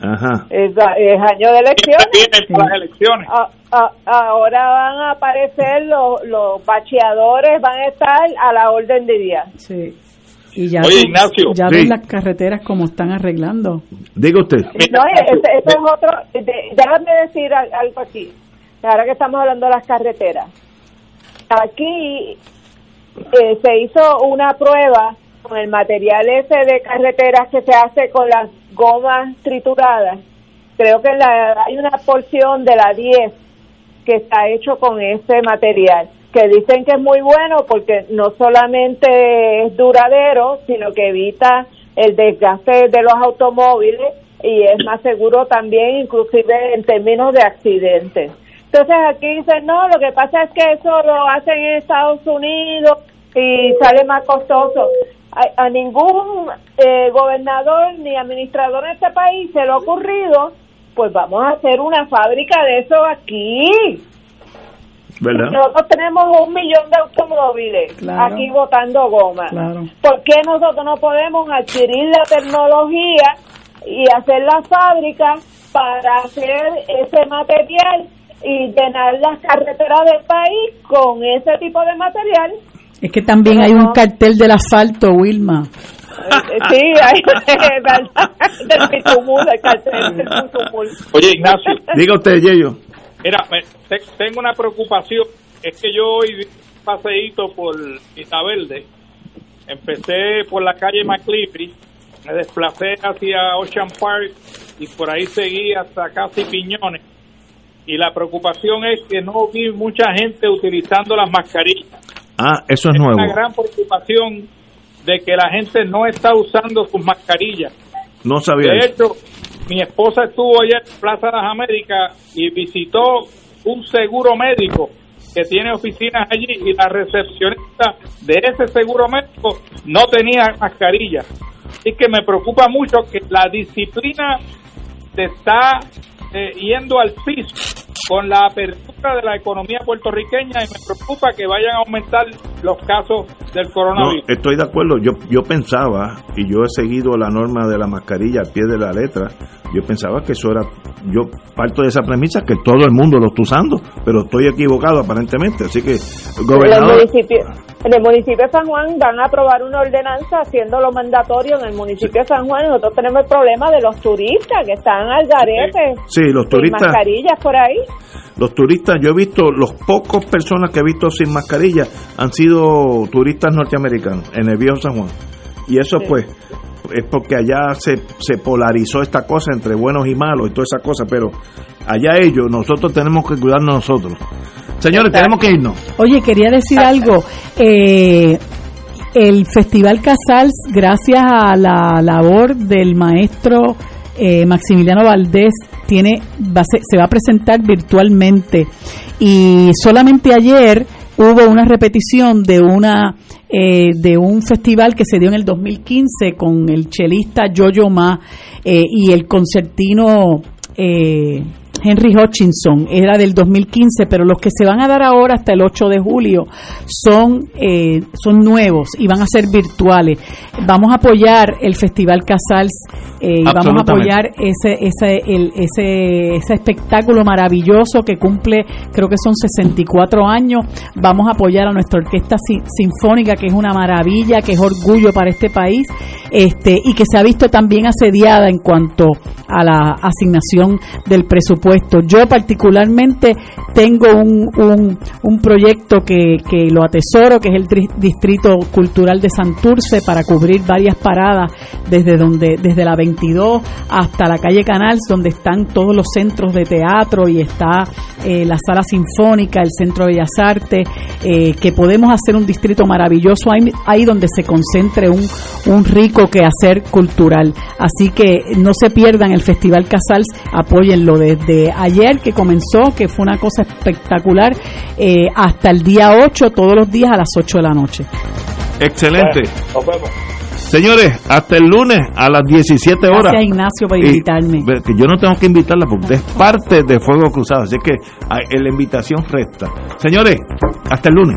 Ajá. Es, es año de elecciones. Vienen las elecciones. A, a, ahora van a aparecer los, los bacheadores, van a estar a la orden de día. Sí. Y ya, Oye, Ignacio. ya Sí. ven las carreteras como están arreglando. Diga usted. No, eso, eso es otro. de- déjame decir al- algo aquí. Ahora que estamos hablando de las carreteras. Aquí eh, se hizo una prueba con el material ese de carreteras que se hace con las gomas trituradas. Creo que la, hay una porción de la 10 que está hecho con ese material, que dicen que es muy bueno porque no solamente es duradero, sino que evita el desgaste de los automóviles y es más seguro también inclusive en términos de accidentes. Entonces aquí dicen, no, lo que pasa es que eso lo hacen en Estados Unidos y sale más costoso. A, ningún eh, gobernador ni administrador en este país se le ha ocurrido, pues vamos a hacer una fábrica de eso aquí. ¿Verdad? Nosotros tenemos un millón de automóviles Claro. aquí botando goma. Claro. ¿Por qué nosotros no podemos adquirir la tecnología y hacer la fábrica para hacer ese material y llenar las carreteras del país con ese tipo de material? Es que también hay un cartel del asfalto, Wilma. Eh, Sí, hay del bitumul, el cartel del bitumul. Oye, Ignacio. Diga usted, Yello. Mira, tengo una preocupación. Es que yo hoy paseíto por Isabelde. Empecé por la calle McCliffy, me desplacé hacia Ocean Park y por ahí seguí hasta casi Piñones. y la preocupación es que no vi mucha gente utilizando las mascarillas. Ah, eso es nuevo. una gran preocupación de que la gente no está usando sus mascarillas. No sabía De eso. hecho, mi esposa estuvo ayer en Plaza de las Américas y visitó un seguro médico que tiene oficinas allí y la recepcionista de ese seguro médico no tenía mascarilla. Así que me preocupa mucho que la disciplina se está eh, yendo al piso con la apertura de la economía puertorriqueña y me preocupa que vayan a aumentar los casos del No, coronavirus. estoy de acuerdo. Yo, yo pensaba, y yo he seguido la norma de la mascarilla al pie de la letra, yo pensaba que eso era, yo parto de esa premisa que todo el mundo lo está usando, pero estoy equivocado aparentemente. Así que, En el, gobernador, municipio, en el municipio de San Juan van a aprobar una ordenanza haciéndolo mandatorio en el municipio de San Juan. y Nosotros tenemos el problema de los turistas que están al garete. Sí, los sin turistas. mascarillas por ahí. Los turistas, yo he visto, los pocos personas que he visto sin mascarilla han sido turistas norteamericanos en el viejo San Juan. Y eso pues es porque allá se, se polarizó esta cosa entre buenos y malos y toda esa cosa, pero allá ellos, nosotros tenemos que cuidarnos nosotros. Señores, tenemos que irnos. Oye, quería decir algo. Eh, el Festival Casals, gracias a la labor del maestro eh, Maximiliano Valdés, tiene va a ser- se va a presentar virtualmente. Y solamente ayer hubo una repetición de una eh, de un festival que se dio en el 2015 con el chelista Jojo Ma eh, y el concertino eh, Henry Hutchinson, era del 2015, pero los que se van a dar ahora hasta el 8 de julio son, eh, son nuevos y van a ser virtuales. Vamos a apoyar el Festival Casals eh, y vamos a apoyar ese, ese, el- ese, ese espectáculo maravilloso que cumple, creo que son 64 años. Vamos a apoyar a nuestra orquesta si- sinfónica, que es una maravilla, que es orgullo para este país, este, y que se ha visto también asediada en cuanto a la asignación del presupuesto. Yo particularmente tengo un, un, proyecto que, que lo atesoro, que es el Distrito Cultural de Santurce, para cubrir varias paradas desde donde desde la 22 hasta la calle Canals, donde están todos los centros de teatro y está eh, la sala sinfónica, el Centro de Bellas Artes, eh, que podemos hacer un distrito maravilloso ahí, ahí donde se concentre un, un rico quehacer cultural. Así que no se pierdan el Festival Casals, apóyenlo desde ayer que comenzó, que fue una cosa espectacular, eh, hasta el día 8, todos los días a las 8 de la noche. Excelente. Nos vemos. Señores, hasta el lunes a las 17 horas. Gracias Ignacio por Y- invitarme. que yo no tengo que invitarla porque es parte de Fuego Cruzado, así que ah, la invitación resta. Señores, hasta el lunes.